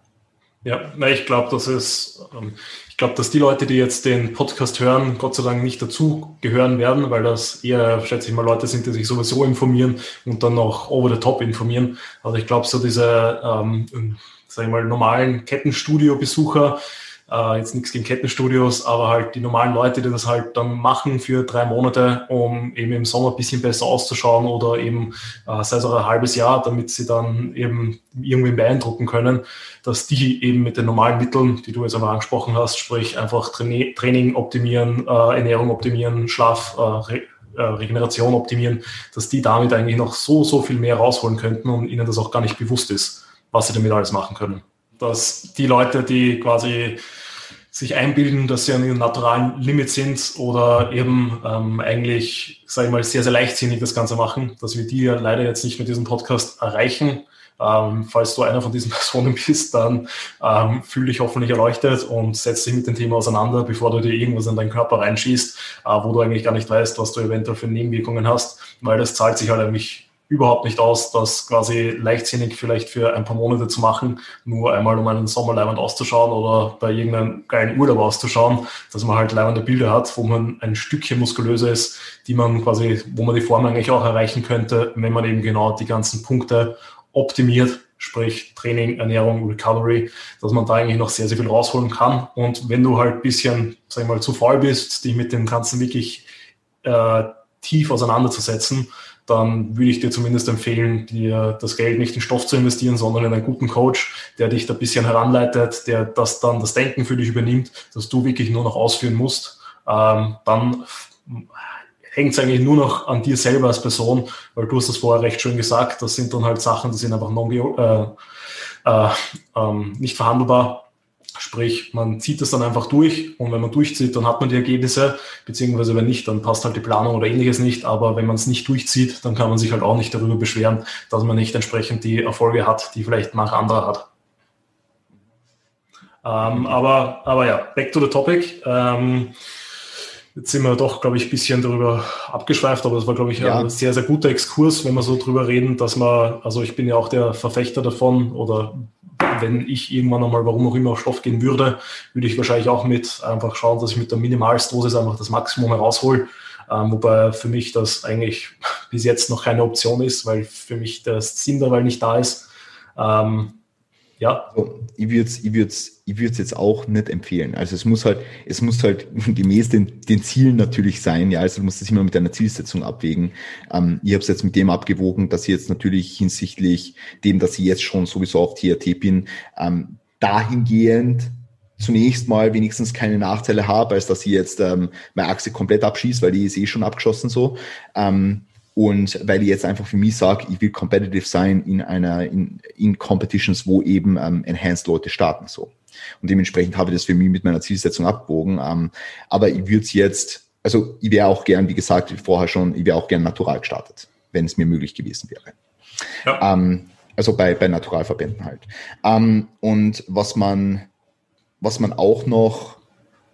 [SPEAKER 1] Ja, na, ich glaube, das ist, ähm, glaube, dass die Leute, die jetzt den Podcast hören, Gott sei Dank nicht dazu gehören werden, weil das eher, schätze ich mal, Leute sind, die sich sowieso informieren und dann noch over the top informieren. Also ich glaube, so diese, ähm, sag ich mal, normalen Kettenstudio-Besucher, äh, jetzt nichts gegen Kettenstudios, aber halt die normalen Leute, die das halt dann machen für drei Monate, um eben im Sommer ein bisschen besser auszuschauen oder eben äh, sei es auch ein halbes Jahr, damit sie dann eben irgendwie beeindrucken können, dass die eben mit den normalen Mitteln, die du jetzt aber angesprochen hast, sprich einfach Traini Training optimieren, äh, Ernährung optimieren, Schlaf, äh, äh, Regeneration optimieren, dass die damit eigentlich noch so, so viel mehr rausholen könnten und ihnen das auch gar nicht bewusst ist, was sie damit alles machen können. Dass die Leute, die quasi sich einbilden, dass sie an ihrem naturalen Limit sind oder eben ähm, eigentlich, sage ich mal, sehr, sehr leichtsinnig das Ganze machen, dass wir die ja leider jetzt nicht mit diesem Podcast erreichen. Ähm, falls du einer von diesen [LAUGHS] Personen bist, dann ähm, fühl dich hoffentlich erleuchtet und setz dich mit dem Thema auseinander, bevor du dir irgendwas in deinen Körper reinschießt, äh, wo du eigentlich gar nicht weißt, was du eventuell für Nebenwirkungen hast, weil das zahlt sich halt eigentlich überhaupt nicht aus, das quasi leichtsinnig vielleicht für ein paar Monate zu machen, nur einmal um einen Sommerleiband auszuschauen oder bei irgendeinem geilen Urlaub auszuschauen, dass man halt leibende Bilder hat, wo man ein Stückchen muskulöser ist, die man quasi, wo man die Form eigentlich auch erreichen könnte, wenn man eben genau die ganzen Punkte optimiert, sprich Training, Ernährung, Recovery, dass man da eigentlich noch sehr, sehr viel rausholen kann. Und wenn du halt bisschen, sag ich mal, zu faul bist, dich mit dem Ganzen wirklich äh, tief auseinanderzusetzen, dann würde ich dir zumindest empfehlen, dir das Geld nicht in Stoff zu investieren, sondern in einen guten Coach, der dich da ein bisschen heranleitet, der das dann das Denken für dich übernimmt, dass du wirklich nur noch ausführen musst. Ähm, dann hängt es eigentlich nur noch an dir selber als Person, weil du hast das vorher recht schön gesagt, das sind dann halt Sachen, die sind einfach non äh, äh, ähm, nicht verhandelbar. Sprich, man zieht das dann einfach durch und wenn man durchzieht, dann hat man die Ergebnisse, beziehungsweise wenn nicht, dann passt halt die Planung oder ähnliches nicht. Aber wenn man es nicht durchzieht, dann kann man sich halt auch nicht darüber beschweren, dass man nicht entsprechend die Erfolge hat, die vielleicht manch anderer hat. Ähm, aber, aber ja, back to the topic. Ähm, Jetzt sind wir doch, glaube ich, ein bisschen darüber abgeschweift, aber es war, glaube ich, ja. ein sehr, sehr guter Exkurs, wenn wir so drüber reden, dass man, also ich bin ja auch der Verfechter davon oder wenn ich irgendwann einmal, warum auch immer, auf Stoff gehen würde, würde ich wahrscheinlich auch mit einfach schauen, dass ich mit der Minimalsdosis einfach das Maximum heraushole. Ähm, wobei für mich das eigentlich [LAUGHS] bis jetzt noch keine Option ist, weil für mich der Sinn dabei nicht da ist. Ähm,
[SPEAKER 2] ja. So, ich würde es ich würd's, ich würd's jetzt auch nicht empfehlen. Also es muss halt, es muss halt [LAUGHS] gemäß den, den Zielen natürlich sein. Ja, also du musst es immer mit deiner Zielsetzung abwägen. Ähm, ich habe es jetzt mit dem abgewogen, dass ich jetzt natürlich hinsichtlich dem, dass ich jetzt schon sowieso auf TRT bin, ähm, dahingehend zunächst mal wenigstens keine Nachteile habe, als dass ich jetzt ähm, meine Achse komplett abschieße, weil die ist eh schon abgeschossen so. Ähm, und weil ich jetzt einfach für mich sage, ich will competitive sein in einer, in, in Competitions, wo eben ähm, Enhanced Leute starten, so. Und dementsprechend habe ich das für mich mit meiner Zielsetzung abgewogen. Ähm, aber ich würde es jetzt, also ich wäre auch gern, wie gesagt, wie vorher schon, ich wäre auch gern natural gestartet, wenn es mir möglich gewesen wäre. Ja. Ähm, also bei, bei Naturalverbänden halt. Ähm, und was man, was man auch noch,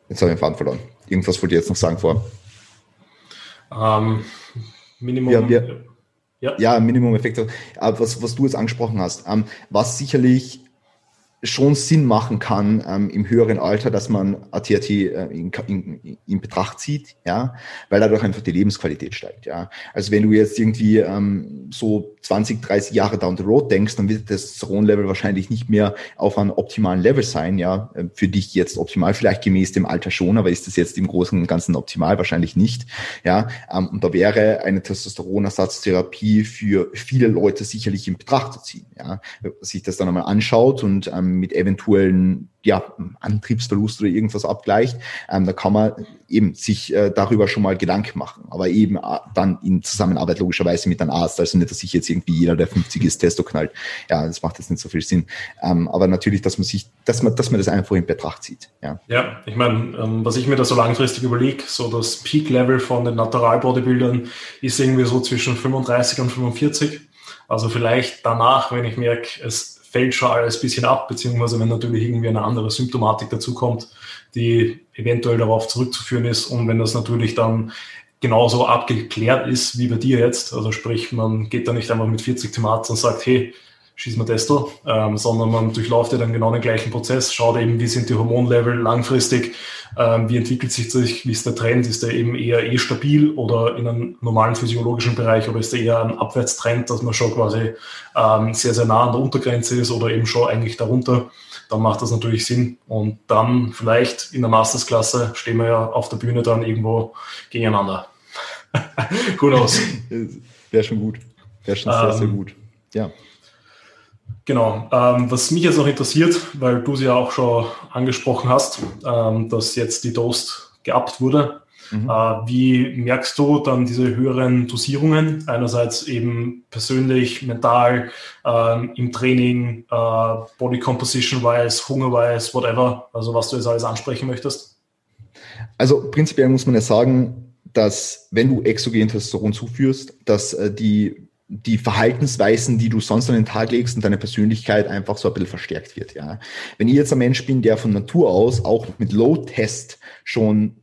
[SPEAKER 2] jetzt habe ich den Faden verloren. Irgendwas wollte ich jetzt noch sagen vor.
[SPEAKER 1] Ähm,
[SPEAKER 2] Minimum. Ja, wir, ja. ja Minimum-Effekt. Aber was, was du jetzt angesprochen hast, ähm, was sicherlich schon Sinn machen kann ähm, im höheren Alter, dass man ATAT äh, in, in, in Betracht zieht, ja, weil dadurch einfach die Lebensqualität steigt, ja. Also wenn du jetzt irgendwie ähm, so 20, 30 Jahre down the road denkst, dann wird das Testosteronlevel wahrscheinlich nicht mehr auf einem optimalen Level sein, ja. Äh, für dich jetzt optimal, vielleicht gemäß dem Alter schon, aber ist das jetzt im Großen und Ganzen optimal? Wahrscheinlich nicht, ja. Ähm, und da wäre eine Testosteronersatztherapie für viele Leute sicherlich in Betracht zu ziehen, ja. Sich das dann einmal anschaut und ähm, mit eventuellen ja, Antriebsverlust oder irgendwas abgleicht, ähm, da kann man eben sich äh, darüber schon mal Gedanken machen. Aber eben äh, dann in Zusammenarbeit logischerweise mit einem Arzt. Also nicht, dass sich jetzt irgendwie jeder, der 50 ist, Testo knallt. Ja, das macht jetzt nicht so viel Sinn. Ähm, aber natürlich, dass man sich, dass man, dass man das einfach in Betracht zieht. Ja,
[SPEAKER 1] ja ich meine, ähm, was ich mir da so langfristig überlege, so das Peak-Level von den Natural-Bodybuildern ist irgendwie so zwischen 35 und 45. Also vielleicht danach, wenn ich merke, es fällt schon alles ein bisschen ab, beziehungsweise wenn natürlich irgendwie eine andere Symptomatik dazukommt, die eventuell darauf zurückzuführen ist und wenn das natürlich dann genauso abgeklärt ist wie bei dir jetzt, also sprich, man geht da nicht einfach mit 40 zum Arzt und sagt, hey, schieß mal Testo, ähm, sondern man durchläuft ja dann genau den gleichen Prozess, schaut eben, wie sind die Hormonlevel langfristig, ähm, wie entwickelt sich das, wie ist der Trend, ist der eben eher eh stabil oder in einem normalen physiologischen Bereich oder ist der eher ein Abwärtstrend, dass man schon quasi ähm, sehr, sehr nah an der Untergrenze ist oder eben schon eigentlich darunter, dann macht das natürlich Sinn. Und dann vielleicht in der Mastersklasse stehen wir ja auf der Bühne dann irgendwo gegeneinander.
[SPEAKER 2] Who knows? Wäre schon gut. Wäre schon sehr, sehr ähm, gut. Ja.
[SPEAKER 1] Genau. Ähm, was mich jetzt noch interessiert, weil du sie ja auch schon angesprochen hast, ähm, dass jetzt die Toast geabt wurde. Mhm. Äh, wie merkst du dann diese höheren Dosierungen? Einerseits eben persönlich, mental, äh, im Training, äh, Body Composition-wise, Hunger-wise, whatever, also was du jetzt alles ansprechen möchtest?
[SPEAKER 2] Also prinzipiell muss man ja sagen, dass wenn du exogen Testosteron zuführst, dass äh, die die Verhaltensweisen, die du sonst an den Tag legst und deine Persönlichkeit einfach so ein bisschen verstärkt wird, ja. Wenn ich jetzt ein Mensch bin, der von Natur aus auch mit Low-Test schon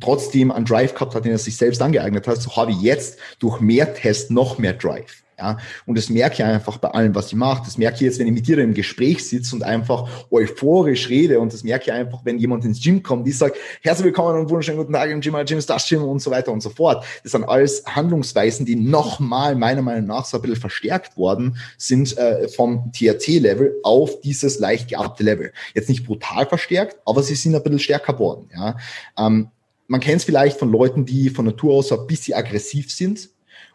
[SPEAKER 2] trotzdem einen Drive gehabt hat, den er sich selbst angeeignet hat, so habe ich jetzt durch mehr Test noch mehr Drive. Ja, und das merke ich einfach bei allem, was ich mache. Das merke ich jetzt, wenn ich mit dir im Gespräch sitze und einfach euphorisch rede. Und das merke ich einfach, wenn jemand ins Gym kommt, die sagt, herzlich willkommen und wunderschönen guten Tag im Gym, Gym ist das Gym und so weiter und so fort. Das sind alles Handlungsweisen, die nochmal meiner Meinung nach so ein bisschen verstärkt worden sind äh, vom THC-Level auf dieses leicht geabte Level. Jetzt nicht brutal verstärkt, aber sie sind ein bisschen stärker geworden. Ja. Ähm, man kennt es vielleicht von Leuten, die von Natur aus ein bisschen aggressiv sind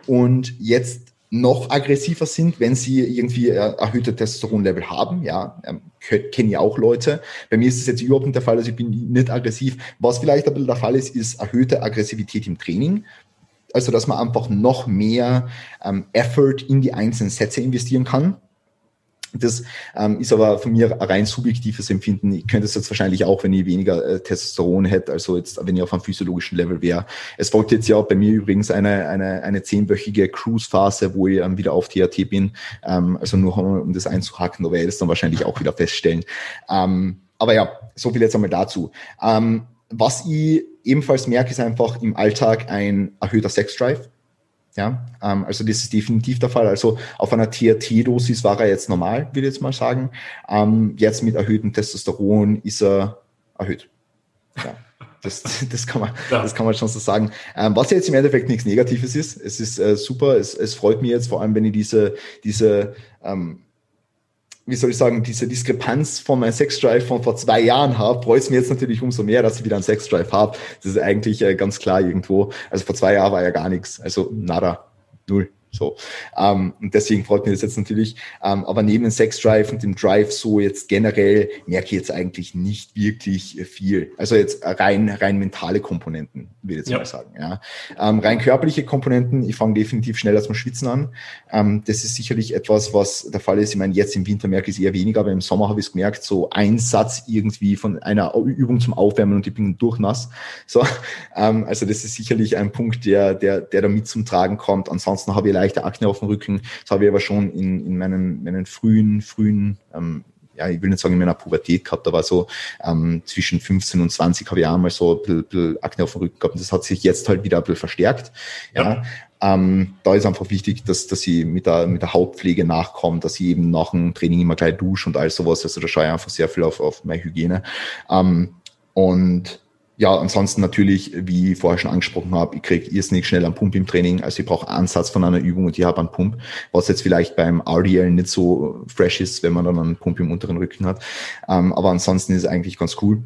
[SPEAKER 2] und jetzt noch aggressiver sind, wenn sie irgendwie äh, erhöhte Testosteronlevel haben. Ja, ähm, kenne ja auch Leute. Bei mir ist es jetzt überhaupt nicht der Fall, also ich bin nicht aggressiv. Was vielleicht bisschen der Fall ist, ist erhöhte Aggressivität im Training. also dass man einfach noch mehr ähm, Effort in die einzelnen Sätze investieren kann. Das ähm, ist aber von mir rein subjektives Empfinden. Ich könnte es jetzt wahrscheinlich auch, wenn ich weniger äh, Testosteron hätte, also jetzt, wenn ich auf einem physiologischen Level wäre. Es folgt jetzt ja bei mir übrigens eine, eine, eine zehnwöchige Cruise-Phase, wo ich ähm, wieder auf THT bin. Ähm, also nur um das einzuhacken, da werde ich das dann wahrscheinlich auch wieder feststellen. Ähm, aber ja, so viel jetzt einmal dazu. Ähm, was ich ebenfalls merke, ist einfach im Alltag ein erhöhter Sexdrive. Ja, ähm, also das ist definitiv der Fall. Also auf einer THT-Dosis war er jetzt normal, würde ich jetzt mal sagen. Ähm, jetzt mit erhöhtem Testosteron ist er erhöht. Ja. Das, [LAUGHS] das, kann man, ja. das kann man schon so sagen. Ähm, was jetzt im Endeffekt nichts Negatives ist. Es ist äh, super. Es, es freut mich jetzt vor allem, wenn ich diese, diese ähm, wie soll ich sagen, diese Diskrepanz von meinem Sexdrive von vor zwei Jahren habe, freut es mir jetzt natürlich umso mehr, dass ich wieder einen Sexdrive habe. Das ist eigentlich äh, ganz klar irgendwo. Also vor zwei Jahren war ja gar nichts. Also nada, null. So. Ähm, und deswegen freut mich das jetzt natürlich. Ähm, aber neben dem Sex Drive und dem Drive so jetzt generell merke ich jetzt eigentlich nicht wirklich viel. Also jetzt rein, rein mentale Komponenten, würde ich jetzt ja. mal sagen. Ja. Ähm, rein körperliche Komponenten, ich fange definitiv schneller zum Schwitzen an. Ähm, das ist sicherlich etwas, was der Fall ist. Ich meine, jetzt im Winter merke ich es eher weniger, aber im Sommer habe ich es gemerkt, so ein Satz irgendwie von einer Übung zum Aufwärmen und ich bin durchnass. So, [LAUGHS] ähm, also das ist sicherlich ein Punkt, der, der, der da mit zum Tragen kommt. Ansonsten habe ich leichte Akne auf dem Rücken. Das habe ich aber schon in, in meinen, meinen frühen, frühen, ähm, ja, ich will nicht sagen in meiner Pubertät gehabt, aber so ähm, zwischen 15 und 20 habe ich auch mal so ein bisschen, bisschen Akne auf dem Rücken gehabt. Und das hat sich jetzt halt wieder ein bisschen verstärkt. Ja. ja. Ähm, da ist einfach wichtig, dass, dass ich mit der, mit der Hautpflege nachkomme, dass ich eben nach dem Training immer gleich dusche und all sowas. Also da schaue ich einfach sehr viel auf, auf meine Hygiene. Ähm, und ja, ansonsten natürlich, wie ich vorher schon angesprochen habe, ich kriege irrsinnig schnell einen Pump im Training. Also ich brauche Ansatz von einer Übung und ich habe einen Pump, was jetzt vielleicht beim RDL nicht so fresh ist, wenn man dann einen Pump im unteren Rücken hat. Ähm, aber ansonsten ist es eigentlich ganz cool.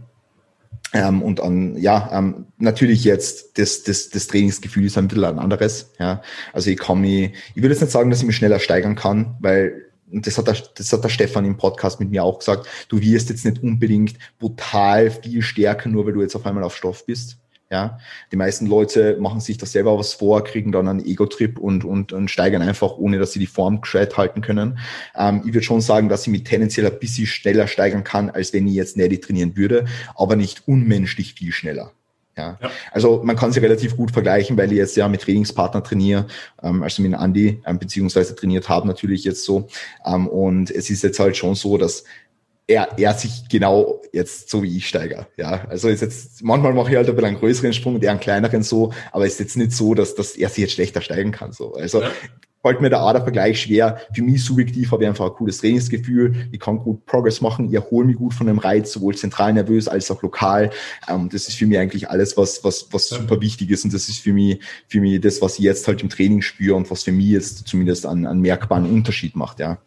[SPEAKER 2] Ähm, und an, ja, ähm, natürlich jetzt das, das, das Trainingsgefühl ist ein bisschen ein anderes. Ja. Also ich kann mich, ich würde jetzt nicht sagen, dass ich mich schneller steigern kann, weil das hat, der, das hat der Stefan im Podcast mit mir auch gesagt, du wirst jetzt nicht unbedingt brutal viel stärker, nur weil du jetzt auf einmal auf Stoff bist. Ja, die meisten Leute machen sich da selber was vor, kriegen dann einen Ego-Trip und, und, und steigern einfach, ohne dass sie die Form gescheit halten können. Ähm, ich würde schon sagen, dass ich mich tendenziell ein bisschen schneller steigern kann, als wenn ich jetzt Neddy trainieren würde, aber nicht unmenschlich viel schneller. Ja. ja. Also man kann sie relativ gut vergleichen, weil ich jetzt ja mit Trainingspartner trainiere, ähm, also mit Andi, ähm, beziehungsweise trainiert habe natürlich jetzt so. Ähm, und es ist jetzt halt schon so, dass er, er sich genau jetzt so wie ich steiger. Ja, also ist jetzt, manchmal mache ich halt ein bisschen einen größeren Sprung und er einen kleineren so, aber ist jetzt nicht so, dass, dass er sich jetzt schlechter steigen kann. So. Also ja fällt mir der Adervergleich schwer. Für mich subjektiv habe ich einfach ein cooles Trainingsgefühl. Ich kann gut Progress machen. Ich erhole mich gut von dem Reiz, sowohl zentral nervös als auch lokal. Ähm, das ist für mich eigentlich alles, was, was, was super wichtig ist. Und das ist für mich, für mich das, was ich jetzt halt im Training spüre und was für mich jetzt zumindest einen, einen merkbaren Unterschied macht, ja.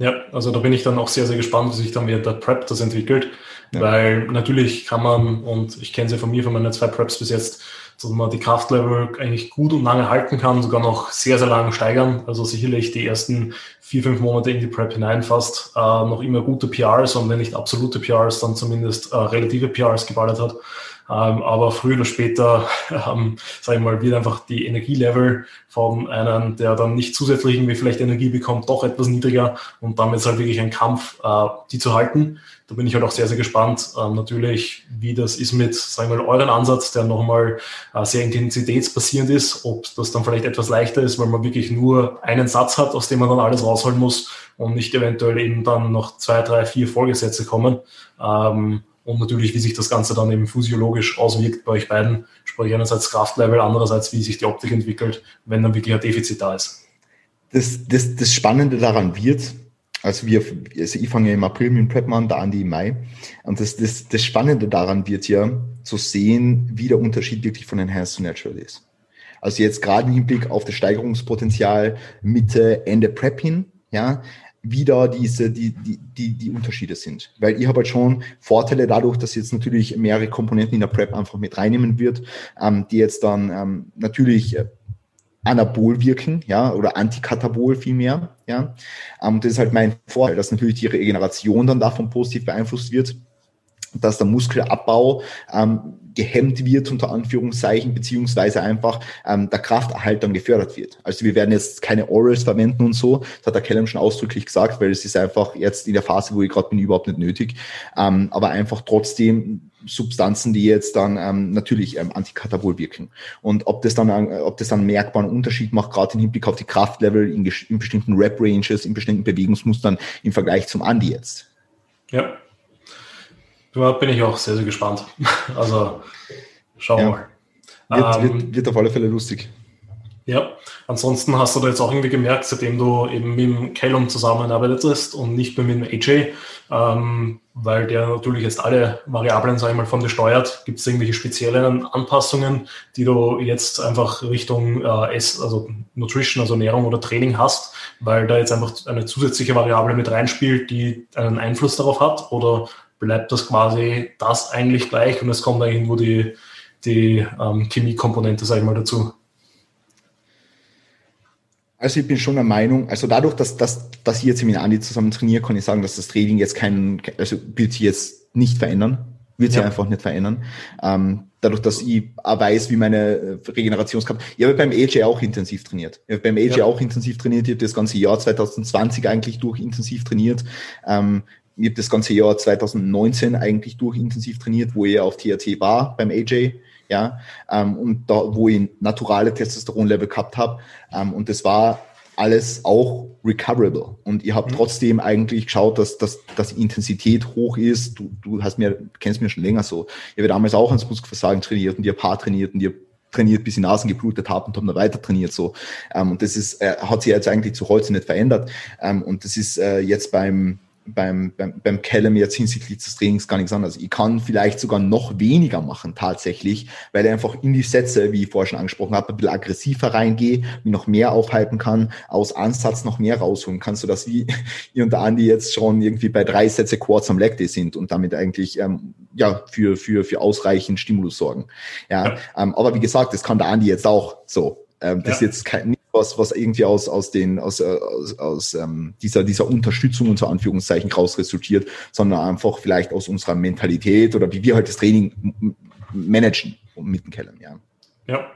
[SPEAKER 1] Ja, also da bin ich dann auch sehr, sehr gespannt, wie sich dann wieder der Prep das entwickelt. Ja. Weil natürlich kann man, und ich kenne sie von mir, von meinen zwei Preps bis jetzt, dass man die Kraftlevel eigentlich gut und lange halten kann, sogar noch sehr, sehr lange steigern. Also sicherlich die ersten vier, fünf Monate in die Prep hinein fast äh, noch immer gute PRs und wenn nicht absolute PRs, dann zumindest äh, relative PRs geballert hat. Ähm, aber früher oder später, [LAUGHS] ähm, sage ich mal, wird einfach die Energielevel von einem, der dann nicht zusätzlich irgendwie vielleicht Energie bekommt, doch etwas niedriger und damit ist halt wirklich ein Kampf, äh, die zu halten. Da bin ich halt auch sehr, sehr gespannt, ähm, natürlich, wie das ist mit, sagen wir mal, euren Ansatz, der nochmal äh, sehr intensitätsbasierend ist, ob das dann vielleicht etwas leichter ist, weil man wirklich nur einen Satz hat, aus dem man dann alles rausholen muss und nicht eventuell eben dann noch zwei, drei, vier Folgesätze kommen. Ähm, und natürlich, wie sich das Ganze dann eben physiologisch auswirkt bei euch beiden, sprich einerseits Kraftlevel, andererseits, wie sich die Optik entwickelt, wenn dann wirklich ein Defizit da ist.
[SPEAKER 2] Das, das, das Spannende daran wird, also wir, also ich fange ja im April mit dem Prep an, der Andi im Mai. Und das, das, das Spannende daran wird ja zu sehen, wie der Unterschied wirklich von Enhanced zu Natural ist. Also jetzt gerade im Hinblick auf das Steigerungspotenzial Mitte, Ende Prep hin, ja, wie da diese, die, die, die, die Unterschiede sind. Weil ich habe halt schon Vorteile dadurch, dass jetzt natürlich mehrere Komponenten in der Prep einfach mit reinnehmen wird, ähm, die jetzt dann ähm, natürlich äh, anabol wirken, ja, oder antikatabol vielmehr, ja. Ähm, das ist halt mein Vorteil, dass natürlich die Regeneration dann davon positiv beeinflusst wird. Dass der Muskelabbau ähm, gehemmt wird, unter Anführungszeichen, beziehungsweise einfach ähm, der Krafterhalt dann gefördert wird. Also wir werden jetzt keine Orals verwenden und so, das hat der Kellem schon ausdrücklich gesagt, weil es ist einfach jetzt in der Phase, wo ich gerade bin, überhaupt nicht nötig. Ähm, aber einfach trotzdem Substanzen, die jetzt dann ähm, natürlich ähm, antikatabol wirken. Und ob das dann, äh, ob das dann einen merkbaren Unterschied macht, gerade im Hinblick auf die Kraftlevel in, in bestimmten Rap-Ranges, in bestimmten Bewegungsmustern im Vergleich zum Andi jetzt.
[SPEAKER 1] Ja, da bin ich auch sehr, sehr gespannt. [LAUGHS] Also schauen wir ja.
[SPEAKER 2] mal. Wird, ähm, wird, wird auf alle Fälle lustig.
[SPEAKER 1] Ja, ansonsten hast du da jetzt auch irgendwie gemerkt, seitdem du eben mit dem Callum zusammenarbeitest und nicht mehr mit dem AJ, ähm, weil der natürlich jetzt alle Variablen, sage ich mal, von dir steuert, gibt es irgendwelche speziellen Anpassungen, die du jetzt einfach Richtung äh, Ess, also Nutrition, also Ernährung oder Training hast, weil da jetzt einfach eine zusätzliche Variable mit reinspielt, die einen Einfluss darauf hat? Oder bleibt das quasi das eigentlich gleich und es kommt eigentlich nur die, die ähm, Chemiekomponente, sage ich mal, dazu.
[SPEAKER 2] Also ich bin schon der Meinung, also dadurch, dass, dass, dass ich jetzt mit Andi zusammen trainiere, kann ich sagen, dass das Training jetzt kein, also wird sich jetzt nicht verändern, wird sich ja. einfach nicht verändern. Ähm, dadurch, dass ich auch weiß, wie meine Regenerationskapazität, ich habe beim AJ auch intensiv trainiert. Ich habe beim AJ ja. auch intensiv trainiert, ich habe das ganze Jahr 2020 eigentlich durch intensiv trainiert. Ähm, ich habe das ganze Jahr 2019 eigentlich durch intensiv trainiert, wo ich auf TRT war beim AJ, ja, ähm, und da, wo ich naturale Testosteronlevel gehabt habe. Ähm, und das war alles auch recoverable. Und ihr habt mhm. trotzdem eigentlich geschaut, dass, dass, dass die Intensität hoch ist. Du, du hast mir, kennst mir schon länger so. Ich habe damals auch ans Muskelversagen trainiert und ihr Paar trainiert und ihr trainiert, bis die Nasen geblutet haben und haben dann weiter trainiert so. Ähm, und das ist, äh, hat sich jetzt eigentlich zu heute nicht verändert. Ähm, und das ist äh, jetzt beim beim, beim, beim Callum jetzt hinsichtlich des Trainings gar nichts anderes. Ich kann vielleicht sogar noch weniger machen tatsächlich, weil er einfach in die Sätze, wie ich vorher schon angesprochen habe, ein bisschen aggressiver reingehe, mich noch mehr aufhalten kann, aus Ansatz noch mehr rausholen kann, sodass wie [LAUGHS] ihr und der Andi jetzt schon irgendwie bei drei Sätze Quads am Leg Day sind und damit eigentlich ähm, ja für, für, für ausreichend Stimulus sorgen. Ja, ja. Ähm, aber wie gesagt, das kann der Andi jetzt auch so. Ähm, das ja. ist jetzt kein, was, was irgendwie aus, aus, den, aus, äh, aus, aus ähm, dieser, dieser Unterstützung unter Anführungszeichen raus resultiert, sondern einfach vielleicht aus unserer Mentalität oder wie wir halt das Training managen mit dem Kellen, ja. Ja.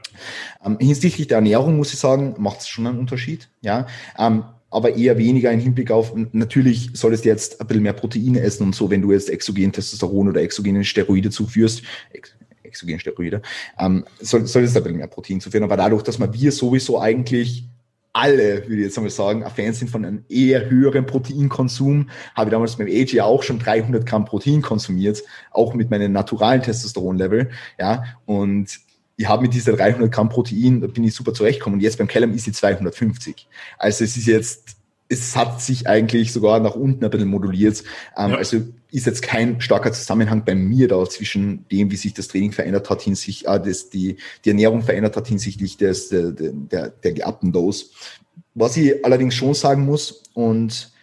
[SPEAKER 2] Ähm, hinsichtlich der Ernährung muss ich sagen, macht es schon einen Unterschied, ja. Ähm, aber eher weniger im Hinblick auf, natürlich solltest du jetzt ein bisschen mehr Proteine essen und so, wenn du jetzt exogen Testosteron oder exogene Steroide zuführst, Exogensteroide, ähm, soll, soll es ein bisschen mehr Protein zu führen. Aber dadurch, dass man wir sowieso eigentlich alle, würde ich jetzt einmal sagen, Fans sind von einem eher höheren Proteinkonsum. Habe ich damals beim AG auch schon 300 Gramm Protein konsumiert, auch mit meinem naturalen Testosteronlevel. Ja, und ich habe mit dieser 300 Gramm Protein, da bin ich super zurechtgekommen. Und jetzt beim Callum ist sie 250. Also es ist jetzt es hat sich eigentlich sogar nach unten ein bisschen moduliert. Ähm, ja. Also ist jetzt kein starker Zusammenhang bei mir da zwischen dem, wie sich das Training verändert hat, hinsichtlich, äh, das, die, die Ernährung verändert hat hinsichtlich des, der, der, der geabten Dose. Was ich allerdings schon sagen muss und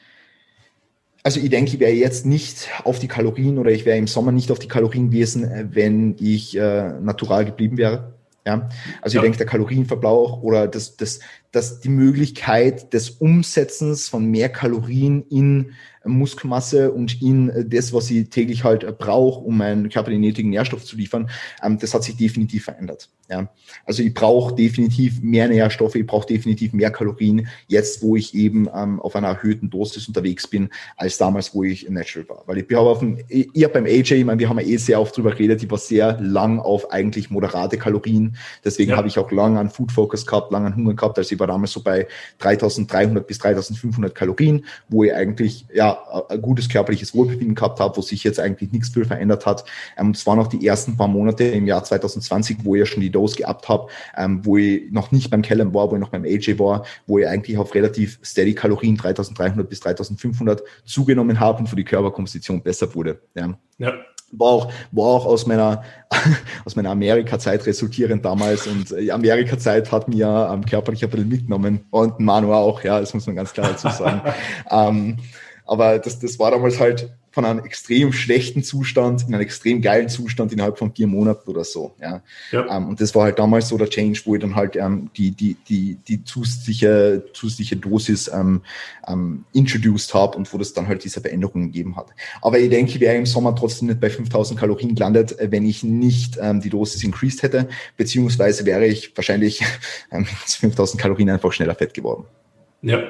[SPEAKER 2] also ich denke, ich wäre jetzt nicht auf die Kalorien oder ich wäre im Sommer nicht auf die Kalorien gewesen, wenn ich äh, natural geblieben wäre. Ja, also ja. ich denke, der Kalorienverbrauch oder das, das, das die Möglichkeit des Umsetzens von mehr Kalorien in Muskelmasse und in das, was ich täglich halt brauche, um meinen Körper den nötigen Nährstoff zu liefern, ähm, das hat sich definitiv verändert. Ja. Also ich brauche definitiv mehr Nährstoffe, ich brauche definitiv mehr Kalorien, jetzt wo ich eben ähm, auf einer erhöhten Dosis unterwegs bin, als damals, wo ich Natural war. Weil ich habe auf dem, ich hab beim AJ, ich meine, wir haben ja eh sehr oft drüber geredet, ich war sehr lang auf eigentlich moderate Kalorien. Deswegen ja. habe ich auch lang an Food Focus gehabt, lang an Hunger gehabt. Also ich war damals so bei 3300 bis 3500 Kalorien, wo ich eigentlich ja ein gutes körperliches Wohlbefinden gehabt habe, wo sich jetzt eigentlich nichts viel verändert hat. Ähm, es waren auch die ersten paar Monate im Jahr 2020, wo ich ja schon die Dose gehabt habe, ähm, wo ich noch nicht beim Callum war, wo ich noch beim AJ war, wo ich eigentlich auf relativ steady Kalorien 3300 bis 3500 zugenommen habe und für die Körperkomposition besser wurde. Ja. ja war auch, war auch aus meiner, [LAUGHS] aus meiner Amerika-Zeit resultierend damals. Und die äh, Amerika-Zeit hat mir ähm, körperlich ein bisschen mitgenommen und Manu auch, ja, das muss man ganz klar dazu sagen. [LAUGHS] ähm, aber das, das war damals halt von einem extrem schlechten Zustand in einen extrem geilen Zustand innerhalb von vier Monaten oder so. Ja. ja. Ähm, und das war halt damals so der Change, wo ich dann halt ähm, die, die, die, die zusätzliche, zusätzliche Dosis ähm, ähm, introduced habe und wo das dann halt diese Veränderungen gegeben hat. Aber ich denke, ich wäre im Sommer trotzdem nicht bei 5000 Kalorien gelandet, äh, wenn ich nicht ähm, die Dosis increased hätte, beziehungsweise wäre ich wahrscheinlich [LAUGHS] ähm, 5000 Kalorien einfach schneller fett geworden.
[SPEAKER 1] Ja.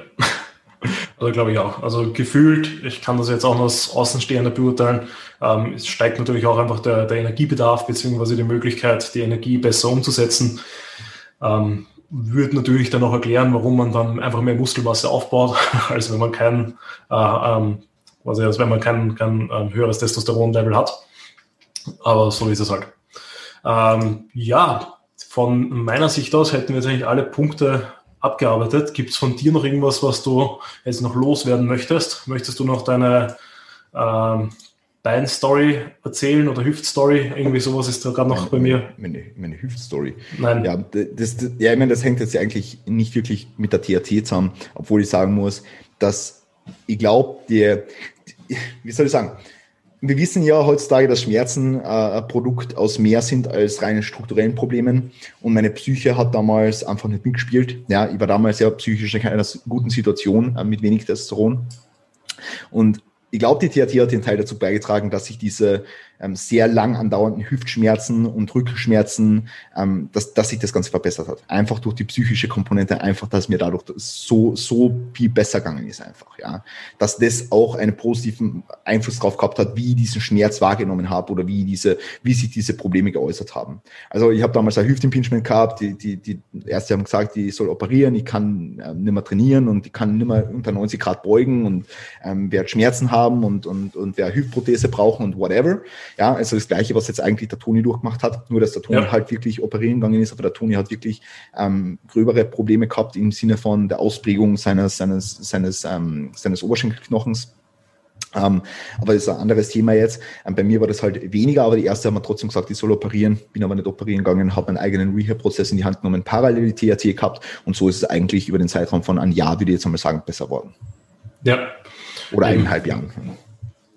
[SPEAKER 1] Also glaube ich auch. Also gefühlt, ich kann das jetzt auch als Außenstehender beurteilen, ähm, es steigt natürlich auch einfach der, der Energiebedarf beziehungsweise die Möglichkeit, die Energie besser umzusetzen. Ähm, würde natürlich dann auch erklären, warum man dann einfach mehr Muskelmasse aufbaut, [LAUGHS] als wenn man kein, äh, ähm, quasi als wenn man kein, kein ähm, höheres Testosteronlevel hat. Aber so ist es halt. Ähm, ja, von meiner Sicht aus hätten wir jetzt eigentlich alle Punkte abgearbeitet. Gibt es von dir noch irgendwas, was du jetzt noch loswerden möchtest? Möchtest du noch deine ähm, Beinstory erzählen oder Hüftstory? Irgendwie sowas ist da gerade noch bei mir.
[SPEAKER 2] Meine, meine Hüftstory. Nein. Ja, das, das, ja, ich meine, das hängt jetzt eigentlich nicht wirklich mit der THT zusammen, obwohl ich sagen muss, dass ich glaube, die, wie soll ich sagen, wir wissen ja heutzutage, dass Schmerzen äh, ein Produkt aus mehr sind als reinen strukturellen Problemen. Und meine Psyche hat damals einfach nicht mitgespielt. Ja, ich war damals ja psychisch in einer guten Situation äh, mit wenig Testosteron. Und ich glaube, die THT hat den Teil dazu beigetragen, dass sich diese sehr lang andauernden Hüftschmerzen und Rückenschmerzen, ähm, dass, dass sich das Ganze verbessert hat. Einfach durch die psychische Komponente, einfach, dass mir dadurch so, so viel besser gegangen ist einfach, ja. Dass das auch einen positiven Einfluss drauf gehabt hat, wie ich diesen Schmerz wahrgenommen habe oder wie diese, wie sich diese Probleme geäußert haben. Also ich habe damals ein Hüftimpingement gehabt, die, die, die Ärzte haben gesagt, ich soll operieren, ich kann ähm, nicht mehr trainieren und ich kann nicht mehr unter 90 Grad beugen und ähm, werde Schmerzen haben und, und, und wer Hüftprothese brauchen und whatever. Ja, also das Gleiche, was jetzt eigentlich der Toni durchgemacht hat, nur dass der Toni ja. halt wirklich operieren gegangen ist, aber der Toni hat wirklich ähm, gröbere Probleme gehabt im Sinne von der Ausprägung seines, seines, seines, ähm, seines Oberschenkelknochens. Ähm, aber das ist ein anderes Thema jetzt. Ähm, bei mir war das halt weniger, aber die erste haben mir trotzdem gesagt, ich soll operieren, bin aber nicht operieren gegangen, habe meinen eigenen Rehab-Prozess in die Hand genommen, parallel die THT gehabt und so ist es eigentlich über den Zeitraum von einem Jahr, würde ich jetzt einmal sagen, besser worden.
[SPEAKER 1] Ja.
[SPEAKER 2] Oder eineinhalb Jahren.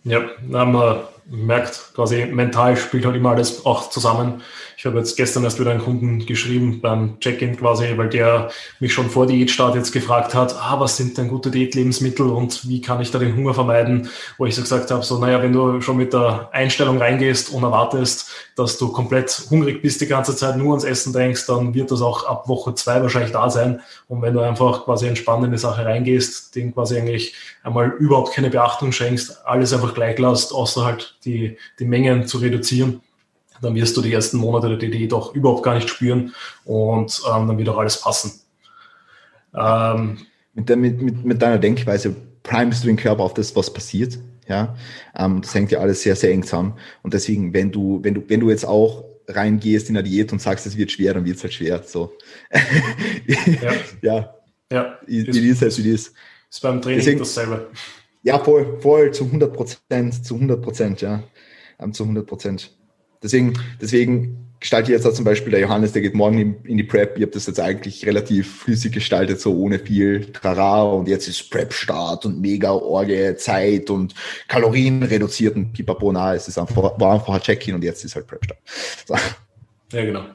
[SPEAKER 1] Ja, dann haben wir merkt quasi, mental spielt halt immer alles auch zusammen. Ich habe jetzt gestern erst wieder einen Kunden geschrieben beim Check-in quasi, weil der mich schon vor Diätstart jetzt gefragt hat, ah, was sind denn gute Diätlebensmittel und wie kann ich da den Hunger vermeiden? Wo ich so gesagt habe, so, naja, wenn du schon mit der Einstellung reingehst und erwartest, dass du komplett hungrig bist die ganze Zeit, nur ans Essen denkst, dann wird das auch ab Woche zwei wahrscheinlich da sein. Und wenn du einfach quasi entspannt in Sache reingehst, den quasi eigentlich einmal überhaupt keine Beachtung schenkst, alles einfach gleich lässt, außer halt die, die Mengen zu reduzieren, dann wirst du die ersten Monate der DDI doch überhaupt gar nicht spüren und ähm, dann wird auch alles passen.
[SPEAKER 2] Ähm, mit, der, mit, mit, mit deiner Denkweise primest du den Körper auf das, was passiert. Ja, ähm, das hängt ja alles sehr, sehr eng zusammen. Und deswegen, wenn du, wenn du, wenn du jetzt auch reingehst in eine Diät und sagst, es wird schwer, dann wird es halt schwer. So. ja. [LAUGHS] ja. Ja. It, it is as it is.
[SPEAKER 1] Ist beim Training deswegen, dasselbe.
[SPEAKER 2] Ja, voll, voll, zu 100 Prozent, zu 100 Prozent, ja. Ähm, zu 100 Prozent. Deswegen, deswegen gestalte ich jetzt auch zum Beispiel der Johannes, der geht morgen in, die Prep. Ich habe das jetzt eigentlich relativ flüssig gestaltet, so ohne viel Trara. Und jetzt ist Prep-Start und mega Orge, Zeit und Kalorien reduziert und pipapo. Na, es ist einfach, war einfach ein Check-in und jetzt ist halt Prep-Start. So.
[SPEAKER 1] Ja, genau.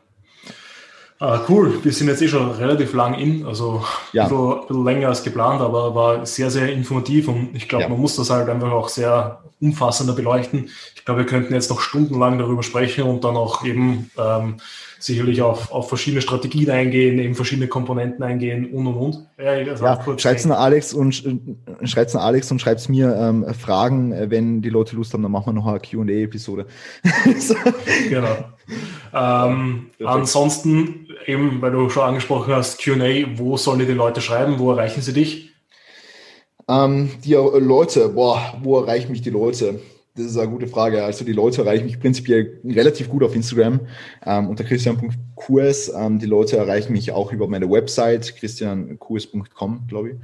[SPEAKER 1] Ah, cool, wir sind jetzt eh schon relativ lang in, also ja. ein, bisschen, ein bisschen länger als geplant, aber war sehr, sehr informativ und ich glaube, ja. man muss das halt einfach auch sehr umfassender beleuchten. Ich glaube, wir könnten jetzt noch stundenlang darüber sprechen und dann auch eben ähm, sicherlich auf, auf verschiedene Strategien eingehen, eben verschiedene Komponenten eingehen und und und.
[SPEAKER 2] Ja, ja schreibt's an Alex und äh, schreibt's an Alex und schreibt's mir ähm, Fragen, äh, wenn die Leute Lust haben, dann machen wir noch eine Q&A-Episode. [LAUGHS]
[SPEAKER 1] genau. [LAUGHS] Ähm, ansonsten eben, weil du schon angesprochen hast, Q&A, wo sollen die Leute schreiben, wo erreichen sie dich?
[SPEAKER 2] Ähm, die Leute, boah, wo erreichen mich die Leute? Das ist eine gute Frage. Also die Leute erreichen mich prinzipiell relativ gut auf Instagram ähm, unter christian.kurs. Ähm, die Leute erreichen mich auch über meine Website christiankurs.com, glaube ich.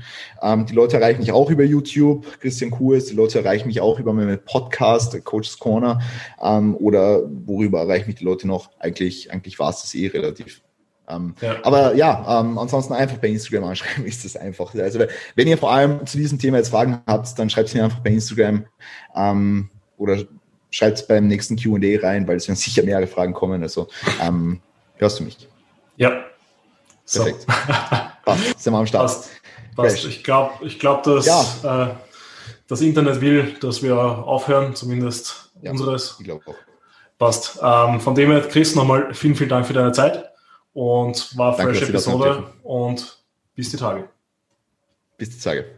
[SPEAKER 2] Ähm, die Leute erreichen mich auch über YouTube, Christian Kurs. Die Leute erreichen mich auch über meinen Podcast, Coach's Corner. Ähm, oder worüber erreichen mich die Leute noch? Eigentlich, eigentlich war es das eh relativ Ähm, ja. Aber ja, ähm, ansonsten einfach bei Instagram anschreiben [LAUGHS] ist das einfach. Also wenn ihr vor allem zu diesem Thema jetzt Fragen habt, dann schreibt es mir einfach bei Instagram ähm, oder schreibt es beim nächsten Q&A rein, weil es werden sicher mehrere Fragen kommen. Also ähm, hörst du mich?
[SPEAKER 1] Ja.
[SPEAKER 2] Perfekt. [LAUGHS] Passt, sind wir am Start.
[SPEAKER 1] Passt. Passt. Ich glaube, ich glaub, dass ja. äh, das Internet will, dass wir aufhören, zumindest ja, unseres. Ich glaube auch. Passt. Ähm, von dem her, Chris, nochmal vielen, vielen Dank für deine Zeit und war eine fresh Episode und bis die Tage.
[SPEAKER 2] Bis die Tage.